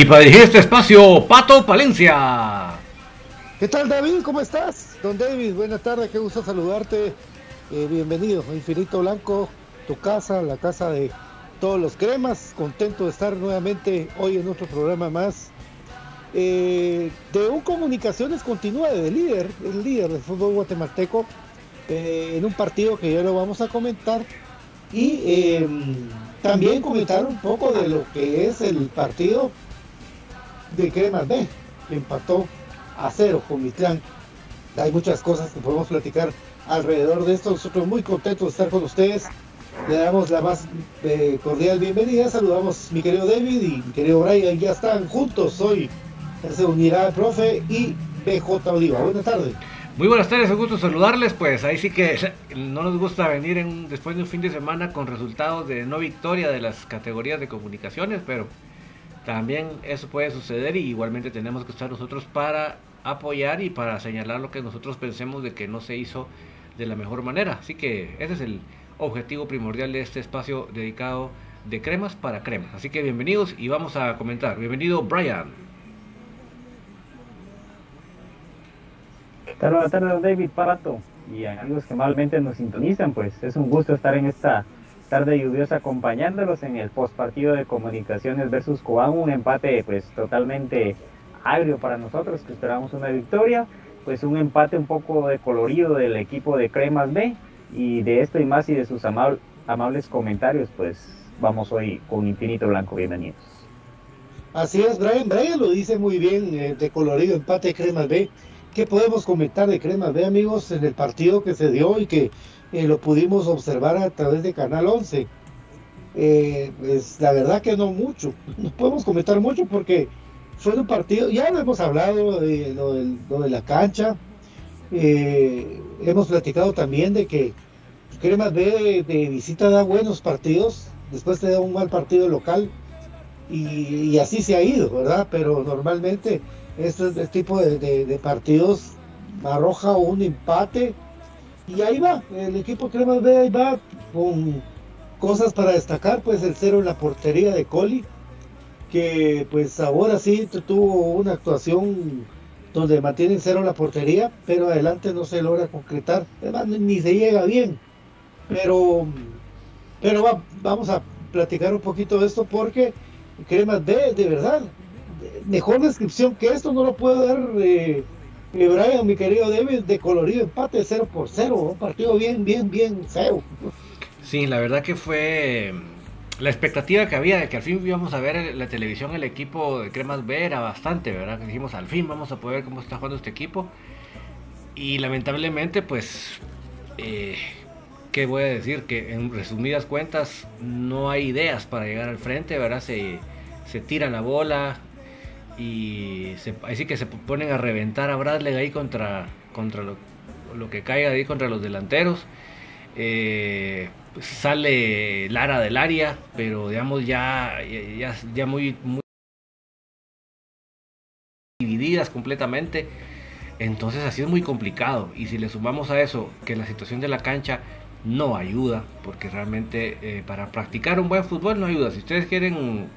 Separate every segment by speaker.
Speaker 1: Y para dirigir este espacio, Pato Palencia.
Speaker 2: ¿Qué tal David? ¿Cómo estás? Don David, buenas tardes, qué gusto saludarte. Eh, bienvenido Infinito Blanco, tu casa, la casa de todos los cremas. Contento de estar nuevamente hoy en otro programa más. Eh, de un comunicaciones continúa de líder, el líder del fútbol guatemalteco, eh, en un partido que ya lo vamos a comentar. Y también comentar un poco de lo que es el partido de Cremas B, que empató a cero con Mitlán. Hay muchas cosas que podemos platicar alrededor de esto. Nosotros muy contentos de estar con ustedes. Le damos la más eh, cordial bienvenida. Saludamos mi querido David y mi querido Brian. Ya están juntos hoy. Se unirá el profe y BJ Oliva. Buenas tardes.
Speaker 1: Muy buenas tardes, un gusto saludarles. Pues ahí sí que no nos gusta venir en, después de un fin de semana con resultados de no victoria de las categorías de comunicaciones, pero también eso puede suceder y igualmente tenemos que estar nosotros para apoyar y para señalar lo que nosotros pensemos de que no se hizo de la mejor manera. Así que ese es el objetivo primordial de este espacio dedicado de cremas para cremas. Así que bienvenidos y vamos a comentar. Bienvenido Brian.
Speaker 3: Buenas tardes David Parato. y amigos que malmente nos sintonizan, pues es un gusto estar en esta tarde lluviosa acompañándolos en el postpartido de Comunicaciones versus Cobán, un empate pues totalmente agrio para nosotros que esperamos una victoria, pues un empate un poco de colorido del equipo de Cremas B y de esto y más y de sus amables comentarios pues vamos hoy con Infinito Blanco, bienvenidos.
Speaker 2: Así es, Brian, Brian lo dice muy bien, eh, de colorido empate Cremas B. ¿Qué podemos comentar de Cremas B, amigos, en el partido que se dio y que eh, lo pudimos observar a través de Canal 11? Eh, pues la verdad que no mucho, no podemos comentar mucho porque fue un partido, ya lo hemos hablado de lo, de la cancha, hemos platicado también de que Cremas B de visita da buenos partidos, después te da un mal partido local y, así se ha ido, ¿verdad? Pero normalmente este, tipo de, partidos arroja un empate y ahí va, el equipo Cremas B ahí va con cosas para destacar, pues el cero en la portería de Coli, que pues ahora sí tuvo una actuación donde mantiene cero en la portería, pero adelante no se logra concretar, además ni se llega bien, pero, pero vamos a platicar un poquito de esto porque Cremas B, de verdad, mejor descripción que esto no lo puedo dar eh, Brian, mi querido David, de colorido empate 0 por 0, un partido bien, bien, bien feo.
Speaker 1: Sí, la verdad que fue la expectativa que había de que al fin íbamos a ver la televisión el equipo de Cremas B era bastante, ¿verdad? Dijimos al fin vamos a poder ver cómo está jugando este equipo. Y lamentablemente, pues eh, ¿qué voy a decir? Que en resumidas cuentas no hay ideas para llegar al frente, ¿verdad? Se, se tira la bola y se, así que se ponen a reventar a Bradley ahí contra, contra lo, que caiga ahí contra los delanteros. Eh, pues sale Lara del área, pero digamos ya, ya, ya muy, muy divididas completamente. Entonces así es muy complicado. Y si le sumamos a eso que la situación de la cancha no ayuda, porque realmente eh, para practicar un buen fútbol no ayuda. Si ustedes quieren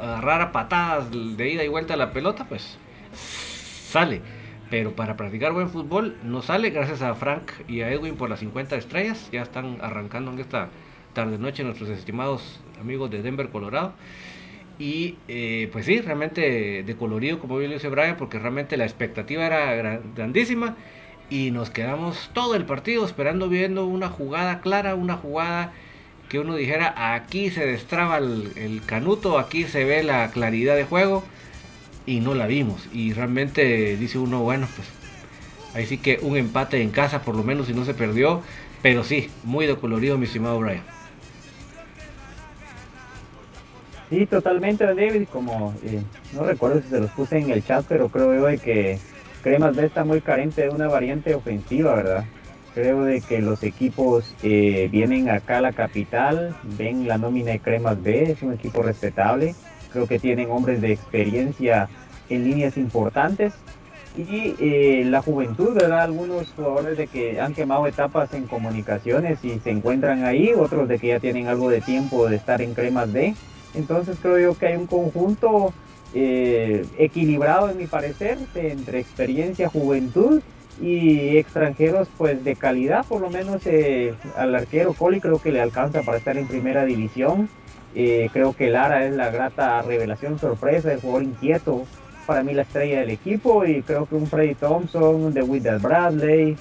Speaker 1: agarrar a patadas de ida y vuelta a la pelota, pues sale. Pero para practicar buen fútbol no sale, gracias a Frank y a Edwin por las 50 estrellas. Ya están arrancando en esta tarde-noche nuestros estimados amigos de Denver, Colorado. Y eh, pues sí, realmente de colorido, como bien lo dice Brian, porque realmente la expectativa era grandísima y nos quedamos todo el partido esperando viendo una jugada clara, una jugada que uno dijera aquí se destraba el, canuto, aquí se ve la claridad de juego y no la vimos y realmente dice uno bueno pues ahí sí que un empate en casa por lo menos si no se perdió pero sí muy de colorido mi estimado Brian
Speaker 3: Sí, totalmente, David. Como eh, no recuerdo si se los puse en el chat, pero creo yo que Cremas B está muy carente de una variante ofensiva, ¿verdad? Creo de que los equipos eh, vienen acá a la capital, ven la nómina de Cremas B, es un equipo respetable, creo que tienen hombres de experiencia en líneas importantes y eh, la juventud, ¿verdad? Algunos jugadores de que han quemado etapas en comunicaciones y se encuentran ahí, otros de que ya tienen algo de tiempo de estar en Cremas B. Entonces creo yo que hay un conjunto eh, equilibrado en mi parecer entre experiencia, juventud y extranjeros pues de calidad, por lo menos eh, al arquero Coli creo que le alcanza para estar en primera división. Eh, creo que Lara es la grata revelación sorpresa, el jugador inquieto, para mí la estrella del equipo y creo que un Freddy Thompson, de Wither Bradley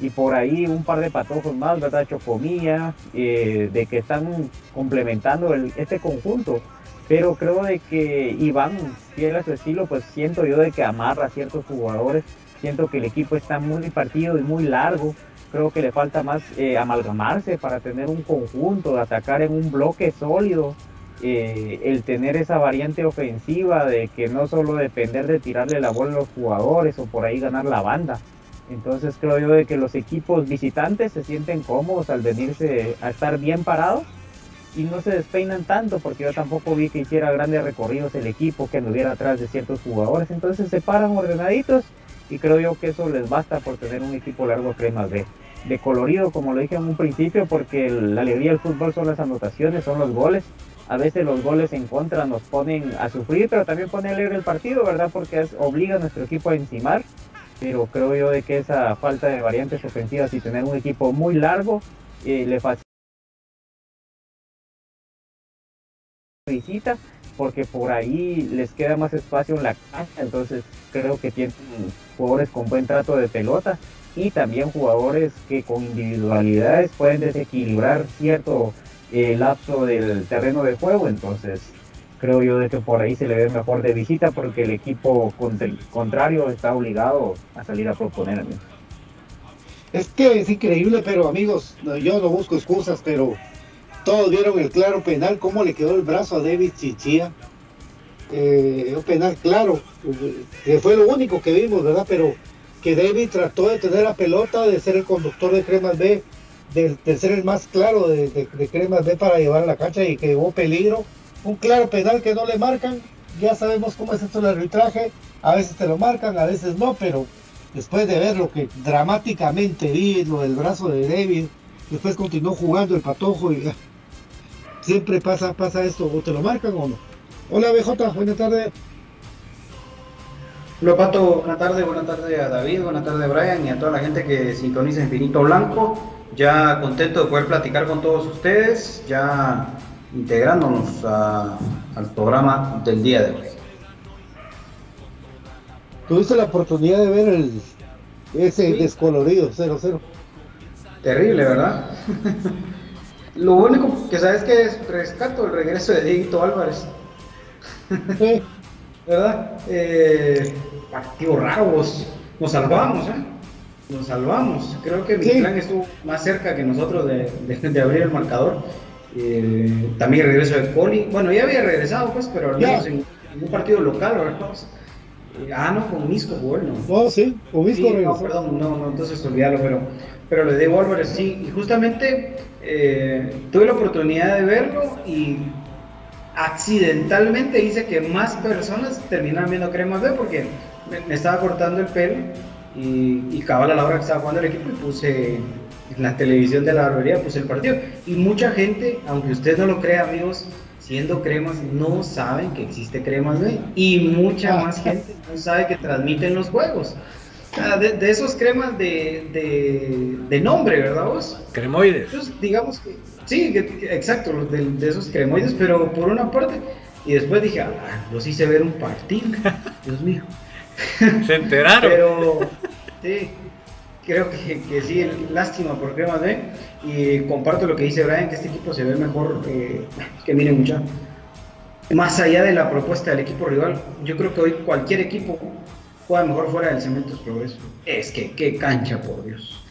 Speaker 3: y por ahí un par de patojos más, ¿verdad? Chocomía, de que están complementando este conjunto pero creo de que Iván, fiel a su estilo, pues siento yo de que amarra a ciertos jugadores, siento que el equipo está muy partido y muy largo, creo que le falta más eh, amalgamarse para tener un conjunto, de atacar en un bloque sólido, eh, el tener esa variante ofensiva de que no solo depender de tirarle la bola a los jugadores o por ahí ganar la banda. Entonces creo yo de que los equipos visitantes se sienten cómodos al venirse a estar bien parados y no se despeinan tanto porque yo tampoco vi que hiciera grandes recorridos el equipo que anduviera atrás de ciertos jugadores entonces se paran ordenaditos y creo yo que eso les basta por tener un equipo largo cremas de, de colorido como lo dije en un principio porque la alegría del fútbol son las anotaciones son los goles. A veces los goles en contra nos ponen a sufrir pero también pone alegre el partido verdad porque obliga a nuestro equipo a encimar. Pero creo yo de que esa falta de variantes ofensivas y tener un equipo muy largo eh, le facilita porque por ahí les queda más espacio en la cancha, entonces creo que tienen jugadores con buen trato de pelota y también jugadores que con individualidades pueden desequilibrar cierto eh, lapso del terreno de juego, entonces creo yo de que por ahí se le ve mejor de visita porque el equipo contrario está obligado a salir a proponer.
Speaker 2: Es que es increíble, pero amigos, yo no busco excusas, pero todos vieron el claro penal, cómo le quedó el brazo a David Chichía. Eh, un penal claro, que fue lo único que vimos, ¿verdad? Pero que David trató de tener la pelota, de ser el conductor de Cremas B, de, ser el más claro de, Cremas B para llevar a la cancha y que hubo peligro. Un claro penal que no le marcan, ya sabemos cómo es esto el arbitraje, a veces te lo marcan, a veces no, pero después de ver lo que dramáticamente vi, lo del brazo de David, después continuó jugando el patojo y siempre pasa, pasa esto, o te lo marcan o no. Hola BJ, buenas tardes.
Speaker 4: Hola Pato, buenas tardes, buenas tardes a David, buenas tardes a Brian y a toda la gente que sintoniza Infinito Blanco. Ya contento de poder platicar con todos ustedes, ya integrándonos al programa del día de hoy.
Speaker 2: ¿Tuviste la oportunidad de ver el, ese descolorido 0-0?
Speaker 4: Terrible, ¿verdad? Lo único que sabes que es rescato el regreso de Diego Álvarez. ¿Verdad? Eh, partidos raros. Nos salvamos, ¿eh? Nos salvamos. Creo que plan estuvo más cerca que nosotros de, abrir el marcador. Eh, también el regreso de Poli. Bueno, ya había regresado, pues, pero al menos en, un partido local, ¿verdad? Eh, ah, no, con Misco, bueno.
Speaker 2: No, sí, con Misco
Speaker 4: sí, No, perdón, no, no, entonces olvídalo, pero pero le de Álvarez sí. Y justamente eh, tuve la oportunidad de verlo y accidentalmente hice que más personas terminaran viendo Cremas B porque me, estaba cortando el pelo y, y cabal a la hora que estaba jugando el equipo y puse en la televisión de la barbería, puse el partido. Y mucha gente, aunque usted no lo crea, amigos, siendo cremas, no saben que existe Cremas B. Y mucha ah. más gente no sabe que transmiten los juegos. Ah, de, esos cremas de, de, nombre, ¿verdad vos?
Speaker 1: Cremoides.
Speaker 4: Entonces, digamos que, sí, exacto, de, esos cremoides, pero por una parte, y después dije, ah, los hice ver un partido, Dios mío.
Speaker 1: Se enteraron.
Speaker 4: pero, sí, creo que, que, sí, lástima por cremas B, y comparto lo que dice Brian, que este equipo se ve mejor, eh, que miren mucha. Más allá de la propuesta del equipo rival, yo creo que hoy cualquier equipo juega mejor fuera del Cementos Progreso. Es que qué cancha, por Dios.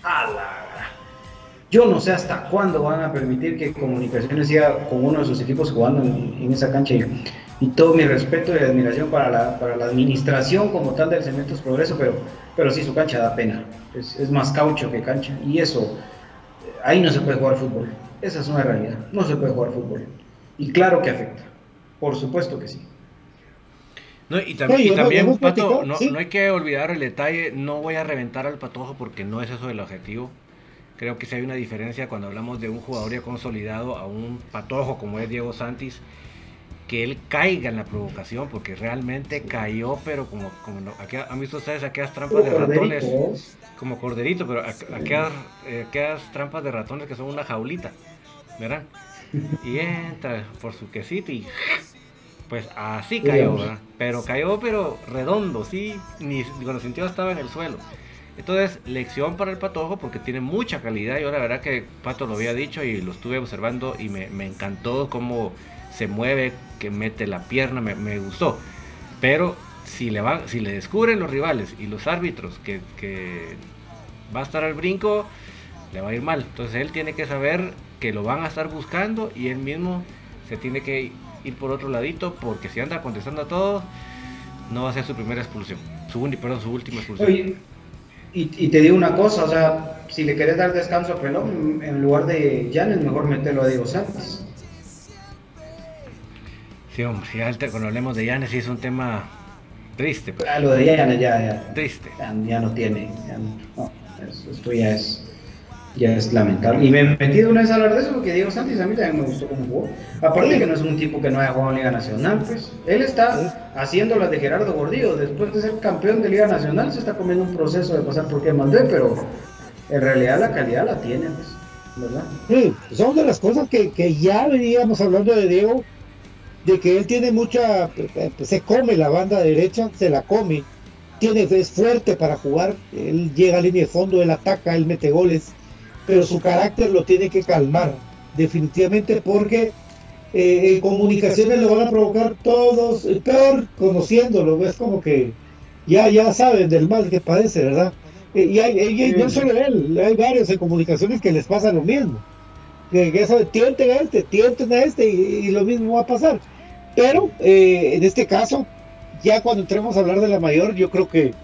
Speaker 4: Yo no sé hasta cuándo van a permitir que Comunicaciones siga con uno de sus equipos jugando en, esa cancha. Y, todo mi respeto y admiración para la, para la administración como tal del Cementos Progreso, pero, pero sí su cancha da pena. Es, es más caucho que cancha. Y eso, ahí no se puede jugar fútbol. Esa es una realidad. No se puede jugar fútbol. Y claro que afecta. Por supuesto que sí.
Speaker 1: No, y, también, Pato, no, hay que olvidar el detalle, no voy a reventar al Patojo porque no es eso el objetivo. Creo que sí hay una diferencia cuando hablamos de un jugador ya consolidado a un Patojo como es Diego Santis, que él caiga en la provocación, porque realmente cayó, pero como, como han visto ustedes aquellas trampas de ratones, como corderito, pero aquellas, eh, aquellas trampas de ratones que son una jaulita, ¿verdad? Y entra por su quesito y pues así cayó, ¿verdad? Pero cayó, pero redondo, sí, ni cuando sintió estaba en el suelo. Entonces, lección para el patojo porque tiene mucha calidad. Yo la verdad que Pato lo había dicho y lo estuve observando y me, encantó cómo se mueve, que mete la pierna, me, gustó. Pero si le, va, si le descubren los rivales y los árbitros que, que va a estar al brinco, le va a ir mal. Entonces él tiene que saber que lo van a estar buscando y él mismo se tiene que ir por otro ladito, porque si anda contestando a todo, no va a ser su primera expulsión, su, perdón, su última expulsión.
Speaker 4: y, te digo una cosa, o sea, si le querés dar descanso a Pelón, en lugar de Jan, mejor meterlo a Diego Santos.
Speaker 1: Sí, hombre, ya cuando hablemos de Llanes sí es un tema triste.
Speaker 4: Pues. Ah, lo de Llanes ya,
Speaker 1: Triste.
Speaker 4: Ya, no tiene, ya, no, esto ya es ya es lamentable. Y me he metido una vez a hablar de eso porque Diego Santos a mí también me gustó como jugó. Aparte de que no es un tipo que no haya jugado en Liga Nacional, pues él está haciendo las de Gerardo Gordillo. Después de ser campeón de Liga Nacional, se está comiendo un proceso de pasar por que mandé, pero en realidad la calidad la tiene, pues, ¿verdad?
Speaker 2: Sí, son de las cosas que, que ya veníamos hablando de Diego, de que él tiene mucha, se come la banda derecha, se la come, tiene, es fuerte para jugar, él llega a línea de fondo, él ataca, él mete goles pero su carácter lo tiene que calmar, definitivamente, porque eh, en comunicaciones lo van a provocar todos, peor conociéndolo, es como que ya, ya saben del mal que padece, ¿verdad? Eh, y, hay, no solo él, hay varios en comunicaciones que les pasa lo mismo. Que, que eso, tienten a este, tienten a este y, lo mismo va a pasar. Pero eh, en este caso, ya cuando entremos a hablar de la mayor, yo creo que,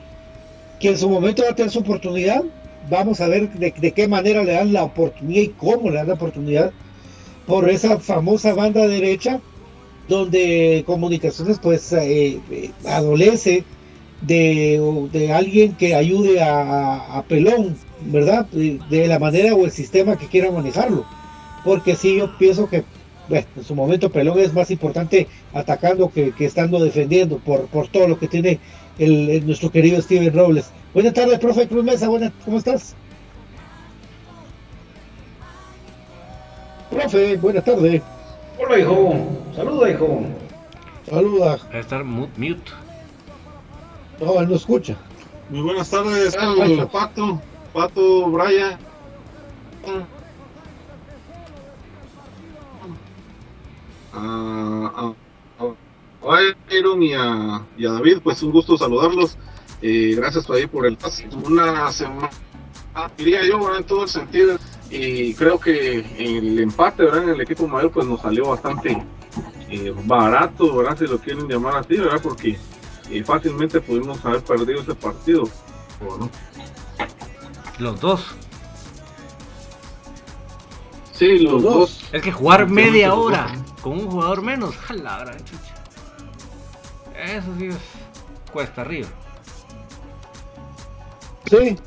Speaker 2: que en su momento va a tener su oportunidad vamos a ver de, qué manera le dan la oportunidad y cómo le dan la oportunidad por esa famosa banda derecha donde comunicaciones pues eh, eh, adolece de, alguien que ayude a, Pelón, ¿verdad? De, la manera o el sistema que quiera manejarlo. Porque sí, yo pienso que en su momento Pelón es más importante atacando que, estando defendiendo por, por todo lo que tiene el, nuestro querido Steven Robles. Buenas tardes, profe Cruz Mesa, ¿cómo estás? Profe, buenas tardes.
Speaker 4: Hola, hijo. Saluda, hijo.
Speaker 2: Saluda.
Speaker 1: Va a estar mute.
Speaker 2: No, él no escucha.
Speaker 5: Muy buenas tardes, Pato, Pato, Brian. a, Iron y a, y a David, pues un gusto saludarlos. Eh, gracias por ahí por el una semana, diría yo, en todo el sentido. Y creo que el empate ¿verdad? en el equipo mayor pues nos salió bastante eh, barato, ¿verdad? si lo quieren llamar así, ¿verdad? porque eh, fácilmente pudimos haber perdido ese partido.
Speaker 1: Los dos.
Speaker 5: Sí, los, dos.
Speaker 1: Es que jugar media hora con un jugador menos, jala, Eso sí es cuesta arriba.
Speaker 2: Sí.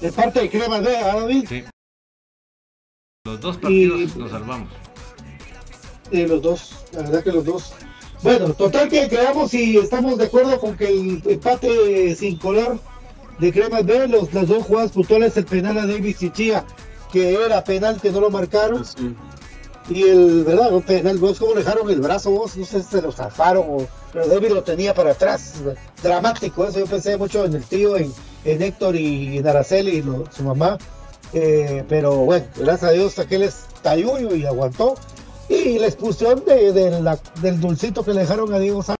Speaker 2: De parte de Crema de David. Sí.
Speaker 1: Los dos partidos los salvamos.
Speaker 2: Sí, los dos, la verdad que los dos. Bueno, total que quedamos y estamos de acuerdo con que el empate sin colar de Crema B, los, las dos jugadas puntuales, el penal a Davis y Chía, que era penal que no lo marcaron. Y el, ¿verdad? Un penal, vos cómo dejaron el brazo, vos, no sé si se lo zafaron o pero David lo tenía para atrás. Dramático eso, yo pensé mucho en el tío, en, Héctor y en Araceli y su mamá. Eh, pero bueno, gracias a Dios aquel es tayuyo y aguantó. Y la expulsión de, del dulcito que le dejaron a Diego Sánchez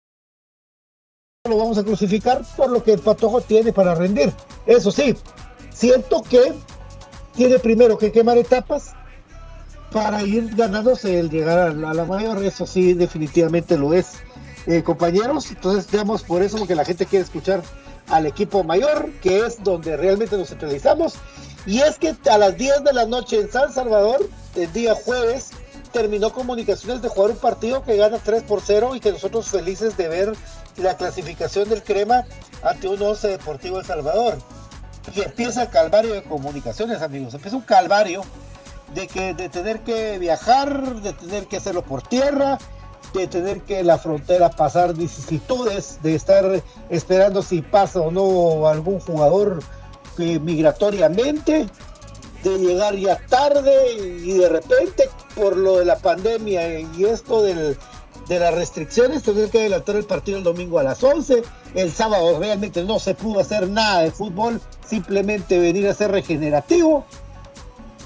Speaker 2: lo vamos a crucificar por lo que el patojo tiene para rendir. Eso sí, siento que tiene primero que quemar etapas para ir ganándose el llegar a la mayor. Eso sí, definitivamente lo es. Eh, compañeros. Entonces, digamos, por eso, porque la gente quiere escuchar al equipo mayor, que es donde realmente nos centralizamos. Y es que a las 10 de la noche en San Salvador, el día jueves, terminó Comunicaciones de jugar un partido que gana 3 por 0 y que nosotros felices de ver la clasificación del Crema ante un 11 Deportivo El Salvador. Y empieza el calvario de comunicaciones, amigos. Empieza un calvario de que de tener que viajar, de tener que hacerlo por tierra, de tener que la frontera pasar vicisitudes, de estar esperando si pasa o no algún jugador migratoriamente, de llegar ya tarde y de repente por lo de la pandemia y esto de las restricciones, tener que adelantar el partido el domingo a las 11, el sábado realmente no se pudo hacer nada de fútbol, simplemente venir a ser regenerativo.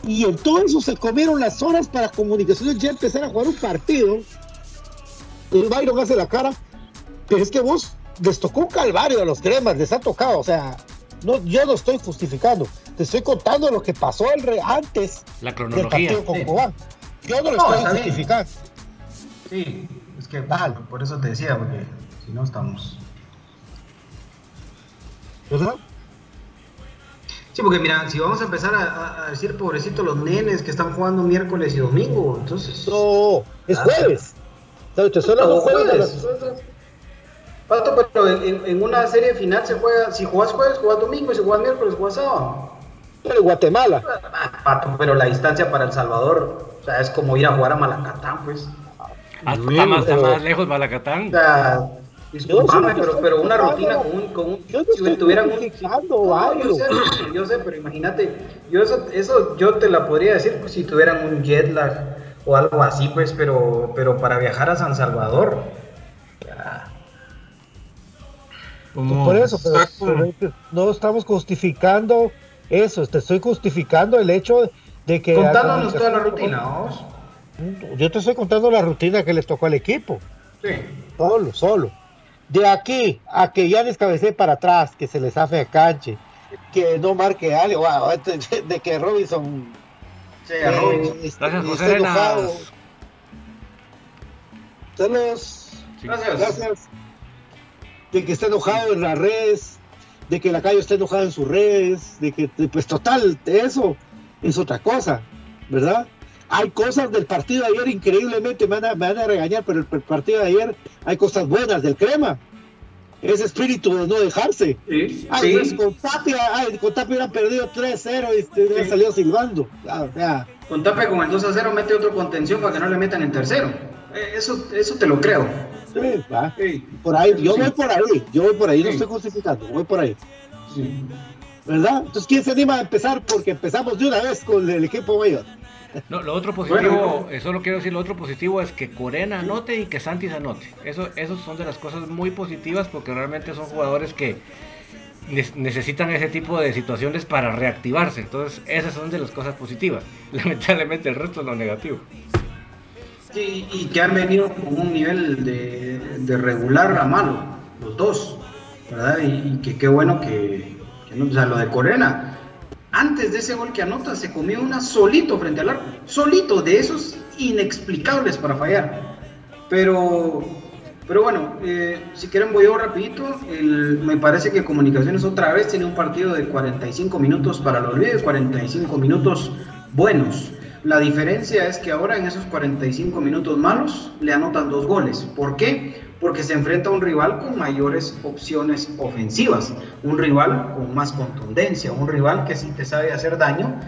Speaker 2: Y en todo eso se comieron las horas para comunicaciones ya empezar a jugar un partido el Byron hace la cara, pero es que vos les tocó un calvario a los cremas, les ha tocado, o sea, no, yo no estoy justificando, te estoy contando lo que pasó el re antes
Speaker 1: la cronología,
Speaker 2: del partido con Cobán. Yo no lo estoy justificando.
Speaker 4: Sí, es que por eso te decía, porque si no estamos.
Speaker 2: ¿Verdad?
Speaker 4: Sí, porque mira, si vamos a empezar a, decir pobrecito los nenes que están jugando miércoles y domingo, entonces.
Speaker 2: No, es jueves. Solo jueves.
Speaker 4: Pato, pero en, una serie final se juega, si juegas jueves, juegas domingo, y si juegas miércoles, juegas sábado.
Speaker 2: Pero Guatemala.
Speaker 4: Pato, pero la distancia para El Salvador, o sea, es como ir a jugar a Malacatán, pues.
Speaker 1: Hasta está más, está más lejos Malacatán.
Speaker 4: O sea, disculpame, pero, pero una rutina con un, con un
Speaker 2: Yo no
Speaker 4: si tuvieran un No, yo sé, yo sé, pero imagínate, yo eso, eso yo te la podría decir pues, si tuvieran un jet lag o algo así, pues, pero, pero para viajar a San Salvador, ya,
Speaker 2: Por eso, pero, no estamos justificando eso, te estoy justificando el hecho de que...
Speaker 4: contándonos toda la rutina, vamos.
Speaker 2: Yo te estoy contando la rutina que les tocó al equipo,
Speaker 4: Sí.
Speaker 2: solo, solo. De aquí a que ya descabecé para atrás, que se les hace a canche, que no marque algo, wow, de, de que Robinson...
Speaker 4: Sí,
Speaker 2: eh,
Speaker 4: Robinson.
Speaker 1: Gracias, José. Arenas.
Speaker 2: Saludos.
Speaker 4: Gracias.
Speaker 2: Gracias. De que esté enojado en las redes, de que la calle esté enojada en sus redes, de que, pues total, eso es otra cosa, ¿verdad? Hay cosas del partido de ayer, increíblemente, me van a, me van a regañar, pero el, el partido de ayer hay cosas buenas del crema. Ese espíritu de no dejarse.
Speaker 4: Sí,
Speaker 2: Ay, pues, con Tapia, ay, con Tapia hubieran perdido 3-0 y te hubieran
Speaker 4: Sí.
Speaker 2: salido silbando. Ah, o sea,
Speaker 4: Con Tape con el 2 a 0 mete otro contención para que no le metan en tercero. Eh, Eso, eso te lo creo.
Speaker 2: sí. Por ahí, yo voy por ahí, yo voy por ahí, no estoy justificando, voy por ahí.
Speaker 4: Sí.
Speaker 2: ¿verdad? Entonces, ¿quién se anima a empezar? Porque empezamos de una vez con el equipo mayor.
Speaker 1: No, lo otro positivo,
Speaker 4: Bueno.
Speaker 1: eh, solo quiero decir, lo otro positivo es que Corena anote y que Santis anote. Eso, esos son de las cosas muy positivas porque realmente son jugadores que ne- necesitan ese tipo de situaciones para reactivarse. Entonces, esas son de las cosas positivas. Lamentablemente el resto es lo negativo.
Speaker 4: Sí, y que han venido con un nivel de, de regular a malo, los dos, ¿verdad? Y, y que qué bueno que, que no, o sea, lo de Corena, antes de ese gol que anota, se comió una solito frente al arco, solito, de esos inexplicables para fallar. Pero, pero bueno, eh, si quieren voy yo rapidito, me parece que Comunicaciones otra vez tiene un partido de 45 minutos para el olvido, 45 minutos buenos. La diferencia es que ahora en esos 45 minutos malos le anotan dos goles. ¿Por qué? Porque se enfrenta a un rival con mayores opciones ofensivas, un rival con más contundencia, un rival que sí te sabe hacer daño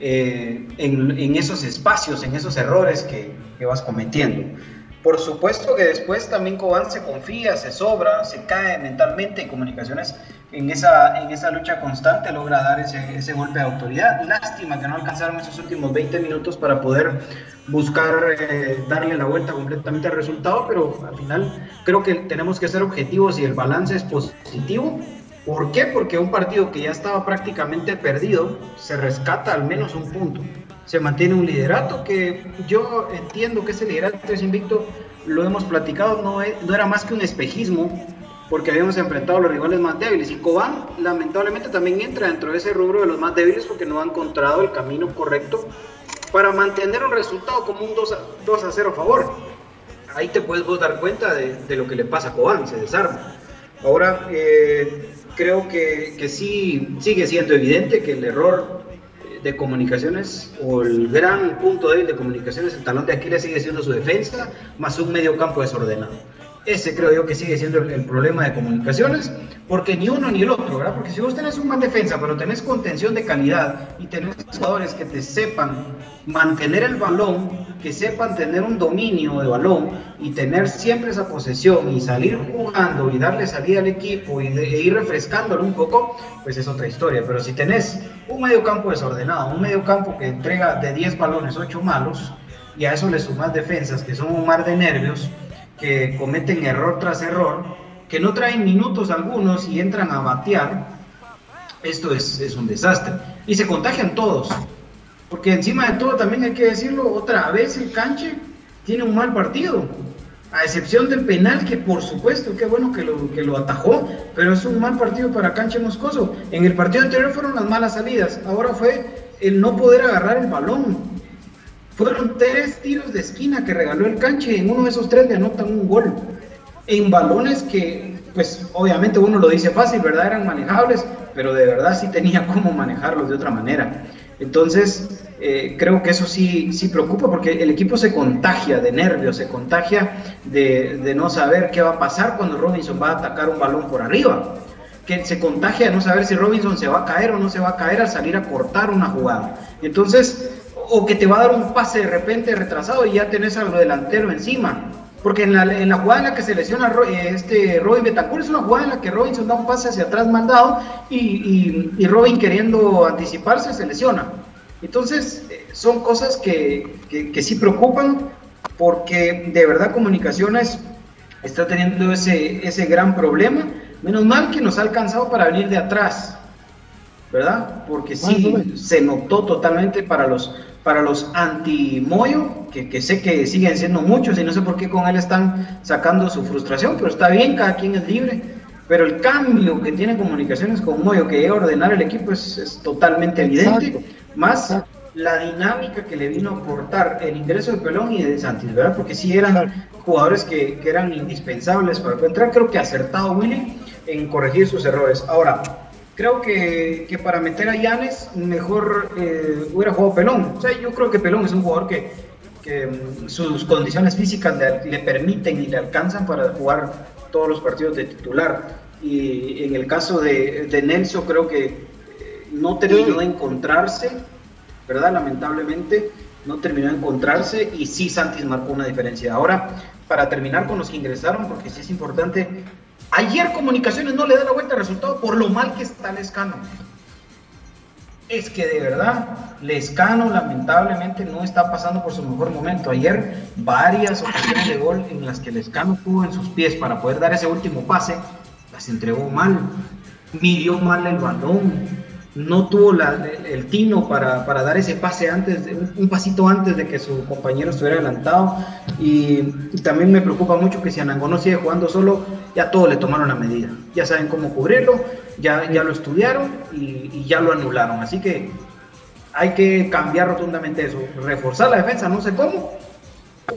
Speaker 4: eh, en, esos espacios, en esos errores que vas cometiendo. Por supuesto que después también Cobán se confía, se sobra, se cae mentalmente y comunicaciones en esa, en esa lucha constante logra dar ese, ese golpe de autoridad. Lástima que no alcanzaron esos últimos 20 minutos para poder buscar eh, darle la vuelta completamente al resultado, pero al final creo que tenemos que ser objetivos y el balance es positivo. ¿Por qué? Porque un partido que ya estaba prácticamente perdido se rescata al menos un punto. Se mantiene un liderato que yo entiendo que ese liderato es invicto, lo hemos platicado, no, es- no era más que un espejismo porque habíamos enfrentado a los rivales más débiles. Y Cobán, lamentablemente, también entra dentro de ese rubro de los más débiles porque no ha encontrado el camino correcto para mantener un resultado como un 2 a, 2 a 0 a favor. Ahí te puedes dar cuenta de, de lo que le pasa a Cobán, se desarma. Ahora, eh, creo que, que sí sigue siendo evidente que el error de comunicaciones o el gran punto débil de comunicaciones, el talón de Aquiles sigue siendo su defensa, más un medio campo desordenado. Ese creo yo que sigue siendo el, problema de comunicaciones, porque ni uno ni el otro, ¿verdad? Porque si vos tenés un mal defensa, pero tenés contención de calidad y tenés jugadores que te sepan mantener el balón, que sepan tener un dominio de balón y tener siempre esa posesión y salir jugando y darle salida al equipo y e ir refrescándolo un poco, pues es otra historia. Pero si tenés un medio campo desordenado, un medio campo que entrega de 10 balones 8 malos, y a eso le sumas defensas que son un mar de nervios, que cometen error tras error, que no traen minutos algunos y entran a batear, esto es, es un desastre. Y se contagian todos. Porque encima de todo, también hay que decirlo, otra vez el canche tiene un mal partido. A excepción del penal, que por supuesto, qué bueno que lo, que lo atajó, pero es un mal partido para Canche Moscoso. En el partido anterior fueron las malas salidas, ahora fue el no poder agarrar el balón. Fueron tres tiros de esquina que regaló el canche y en uno de esos tres le anotan un gol. En balones que, pues obviamente uno lo dice fácil, ¿verdad? Eran manejables, pero de verdad sí tenía cómo manejarlos de otra manera. Entonces, eh, creo que eso sí, sí preocupa porque el equipo se contagia de nervios, se contagia de, de no saber qué va a pasar cuando Robinson va a atacar un balón por arriba. que se contagia a no saber si Robinson se va a caer o no se va a caer al salir a cortar una jugada. Entonces, o que te va a dar un pase de repente retrasado y ya tenés al delantero encima. Porque en la, en la jugada en la que se lesiona eh, este Robin Betancourt es una jugada en la que Robinson da un pase hacia atrás mandado y, y, Robin queriendo anticiparse se lesiona. Entonces, eh, son cosas que, que, que sí preocupan porque de verdad comunicaciones está teniendo ese, ese gran problema. Menos mal que nos ha alcanzado para venir de atrás, ¿verdad? Porque sí, se notó totalmente para los, para los anti-Moyo, que, que, sé que siguen siendo muchos y no sé por qué con él están sacando su frustración, pero está bien, cada quien es libre. Pero el cambio que tiene comunicaciones con Moyo, que llega a ordenar el equipo, es, es totalmente evidente. Más la dinámica que le vino a aportar el ingreso de Pelón y de Santis, ¿verdad? Porque sí eran jugadores que, que eran indispensables para entrar. Creo que ha acertado Willy en corregir sus errores. Ahora, creo que, que para meter a Llanes, mejor eh, hubiera jugado Pelón. O sea, yo creo que Pelón es un jugador que, que mm, sus condiciones físicas le, le, permiten y le alcanzan para jugar todos los partidos de titular. Y en el caso de, de Nelson, creo que eh, no terminó de encontrarse ¿verdad? Lamentablemente no terminó de encontrarse y sí Santis marcó una diferencia. Ahora, para terminar con los que ingresaron, porque sí es importante, ayer Comunicaciones no le da la vuelta al resultado por lo mal que está Lescano. Es que de verdad, Lescano lamentablemente no está pasando por su mejor momento. Ayer varias ocasiones de gol en las que Lescano tuvo en sus pies para poder dar ese último pase, las entregó mal, midió mal el balón, no tuvo el, tino para, dar ese pase antes, un, pasito antes de que su compañero estuviera adelantado. Y, también me preocupa mucho que si Anango no sigue jugando solo, ya todos le tomaron la medida. Ya saben cómo cubrirlo, ya, ya lo estudiaron y, ya lo anularon. Así que hay que cambiar rotundamente eso, reforzar la defensa, no sé cómo,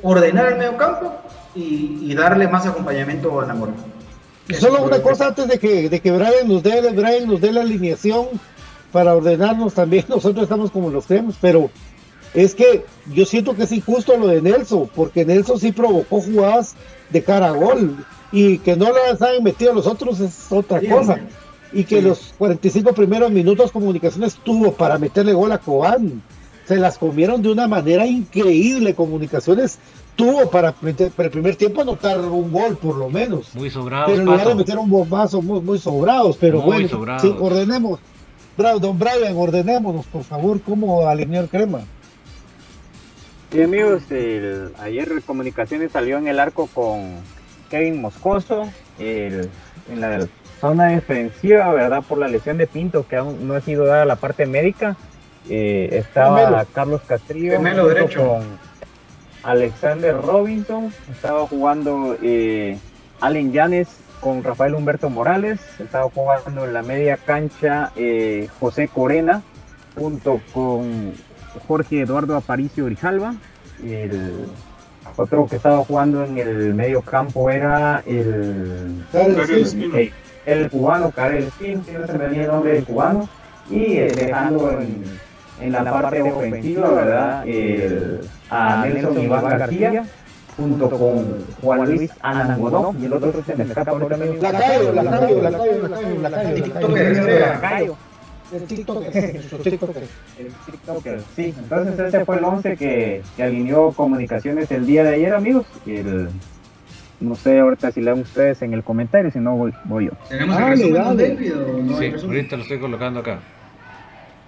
Speaker 4: ordenar el medio campo y, darle más acompañamiento a Anango.
Speaker 2: Solo una cosa antes de que, de que Brian nos dé, Brian nos dé la alineación para ordenarnos también, nosotros estamos como los creemos, pero es que yo siento que es injusto lo de Nelson, porque Nelson sí provocó jugadas de cara a gol y que no las hayan metido los otros es otra cosa. Y que los 45 primeros minutos Comunicaciones tuvo para meterle gol a Cobán. Se las comieron de una manera increíble. Comunicaciones tuvo para, meter, para el primer tiempo anotar un gol por lo menos.
Speaker 1: Muy sobrados.
Speaker 2: Pero en lugar de meter un bombazo muy, muy sobrados. Pero bueno, Sí, ordenemos Don Brian, ordenémonos, por favor, cómo alinear crema.
Speaker 3: Sí, amigos, ayer Comunicaciones salió en el arco con Kevin Moscoso, en la zona defensiva, ¿verdad? Por la lesión de Pinto, que aún no ha sido dada la parte médica. Eh, estaba Carlos Castrillo con Alexander Robinson, estaba jugando eh, Allen Yanes con Rafael Humberto Morales, estaba jugando en la media cancha eh, José Corena, junto con Jorge Eduardo Aparicio Grijalva. El otro que estaba jugando en el medio campo era el, el, cubano Karel Spin, que no se me venía el nombre del cubano, y eh, dejando en, en, la parte ofensiva, ¿verdad? El, a Nelson Iván García junto con Juan Luis Anangonó y el otro se me escapa ahorita Cayo. El TikToker. El TikToker. Sí, entonces ese fue el 11 que, que alineó comunicaciones el día de ayer, amigos. El, no sé ahorita si lean ustedes en el comentario, si no voy, voy yo.
Speaker 1: ¿Tenemos el resumen, David, o no Sí, ahorita lo estoy colocando acá.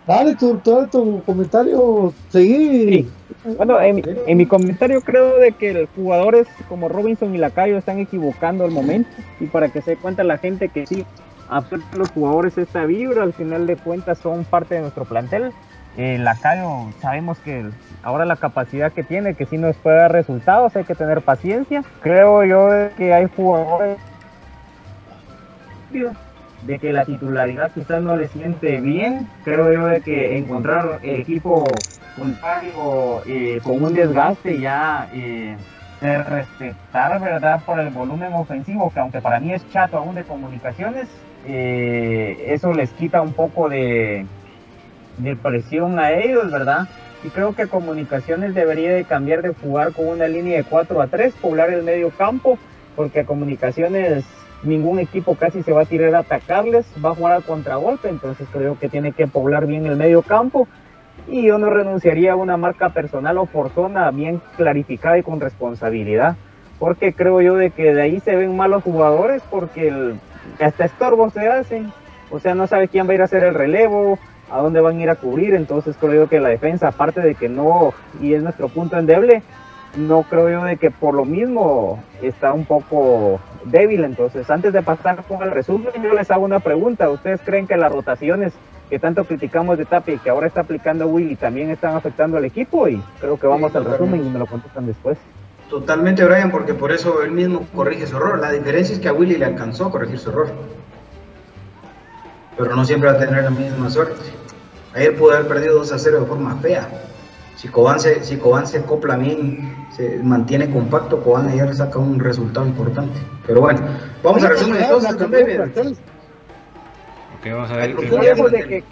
Speaker 2: Dale tu, todo tu comentario, seguí.
Speaker 3: Bueno, en, mi comentario creo de que jugadores como Robinson y Lacayo están equivocando al momento y para que se dé cuenta la gente que sí, absorben los jugadores esta vibra, al final de cuentas son parte de nuestro plantel. Eh, Lacayo sabemos que ahora la capacidad que tiene, que sí nos puede dar resultados, hay que tener paciencia. Creo yo que hay jugadores de que la titularidad quizás no le siente bien. Creo yo de que encontrar equipo contrario eh, con un desgaste ya eh, respetar, ¿verdad? Por el volumen ofensivo, que aunque para mí es chato aún de comunicaciones, eh, eso les quita un poco de, presión a ellos, ¿verdad? Y creo que Comunicaciones debería de cambiar de jugar con una línea de 4 a 3, poblar el medio campo, porque Comunicaciones ningún equipo casi se va a tirar a atacarles, va a jugar al contragolpe, entonces creo que tiene que poblar bien el medio campo y yo no renunciaría a una marca personal o por zona bien clarificada y con responsabilidad, porque creo yo de que de ahí se ven malos jugadores porque el, hasta estorbos se hacen, o sea, no sabe quién va a ir a hacer el relevo, a dónde van a ir a cubrir, entonces creo yo que la defensa, aparte de que no, y es nuestro punto endeble, no creo yo de que por lo mismo está un poco débil. Entonces, antes de pasar con el resumen, yo les hago una pregunta. ¿Ustedes creen que las rotaciones que tanto criticamos de Tapi y que ahora está aplicando Willy también están afectando al equipo? Y creo que vamos al resumen y me lo contestan después.
Speaker 4: Totalmente, Brian, porque por eso él mismo corrige su error. La diferencia es que a Willy le alcanzó a corregir su error. Pero no siempre va a tener la misma suerte. Ayer pudo haber perdido 2 a 0 de forma fea. Si Cobán se, si Cobán se acopla bien, se mantiene compacto, Cobán ayer saca un resultado importante. Pero bueno, vamos a resumir entonces.
Speaker 1: Ok, vamos a ver.
Speaker 3: Lejos de que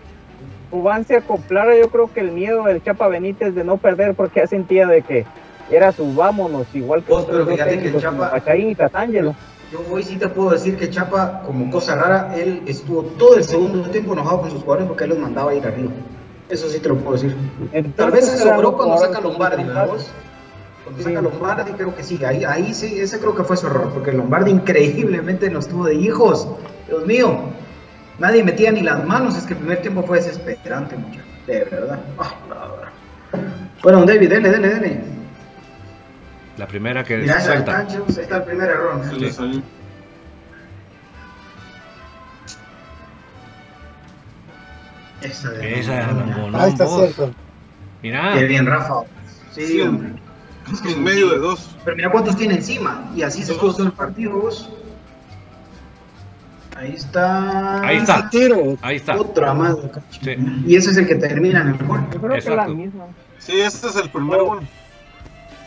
Speaker 3: Cobán se acoplara, yo creo que el miedo del Chapa Benítez de no perder, porque ya sentía de que era su vámonos, igual que
Speaker 4: Vos, pero fíjate que Chapa,
Speaker 3: Pachaín y Tatangelo.
Speaker 4: Yo hoy sí te puedo decir que Chapa, como cosa rara, él estuvo todo el segundo tiempo enojado con sus jugadores porque él los mandaba a ir arriba. Eso sí te lo puedo decir.
Speaker 3: Entonces,
Speaker 4: Tal vez se sobró cuando saca Lombardi, ¿verdad vos? Cuando saca. Lombardi creo que sí, ahí, ahí sí, ese creo que fue su error, porque Lombardi increíblemente nos tuvo de hijos. Dios mío, nadie metía ni las manos, es que el primer tiempo fue desesperante, muchacho. De verdad. Ah, la verdad. Bueno, David, dele, dele, dele.
Speaker 1: La primera que
Speaker 4: Mira, esa
Speaker 1: suelta.
Speaker 4: cancha, ahí está el primer error. Esa de
Speaker 1: Esa de Anangonó,
Speaker 2: Ahí está cierto.
Speaker 1: Mira,
Speaker 4: Qué bien, Rafa. Sí,
Speaker 5: Sí,
Speaker 4: hombre.
Speaker 5: Es que en medio de dos.
Speaker 4: Pero mira cuántos tiene encima. Y así se todo el partido, vos. Ahí está.
Speaker 1: ahí está.
Speaker 2: Tiro.
Speaker 1: Ahí está.
Speaker 4: Otra más.
Speaker 1: Sí.
Speaker 4: Y ese es el que termina en el gol.
Speaker 3: Yo creo que es la misma.
Speaker 5: Sí, este es el primer gol.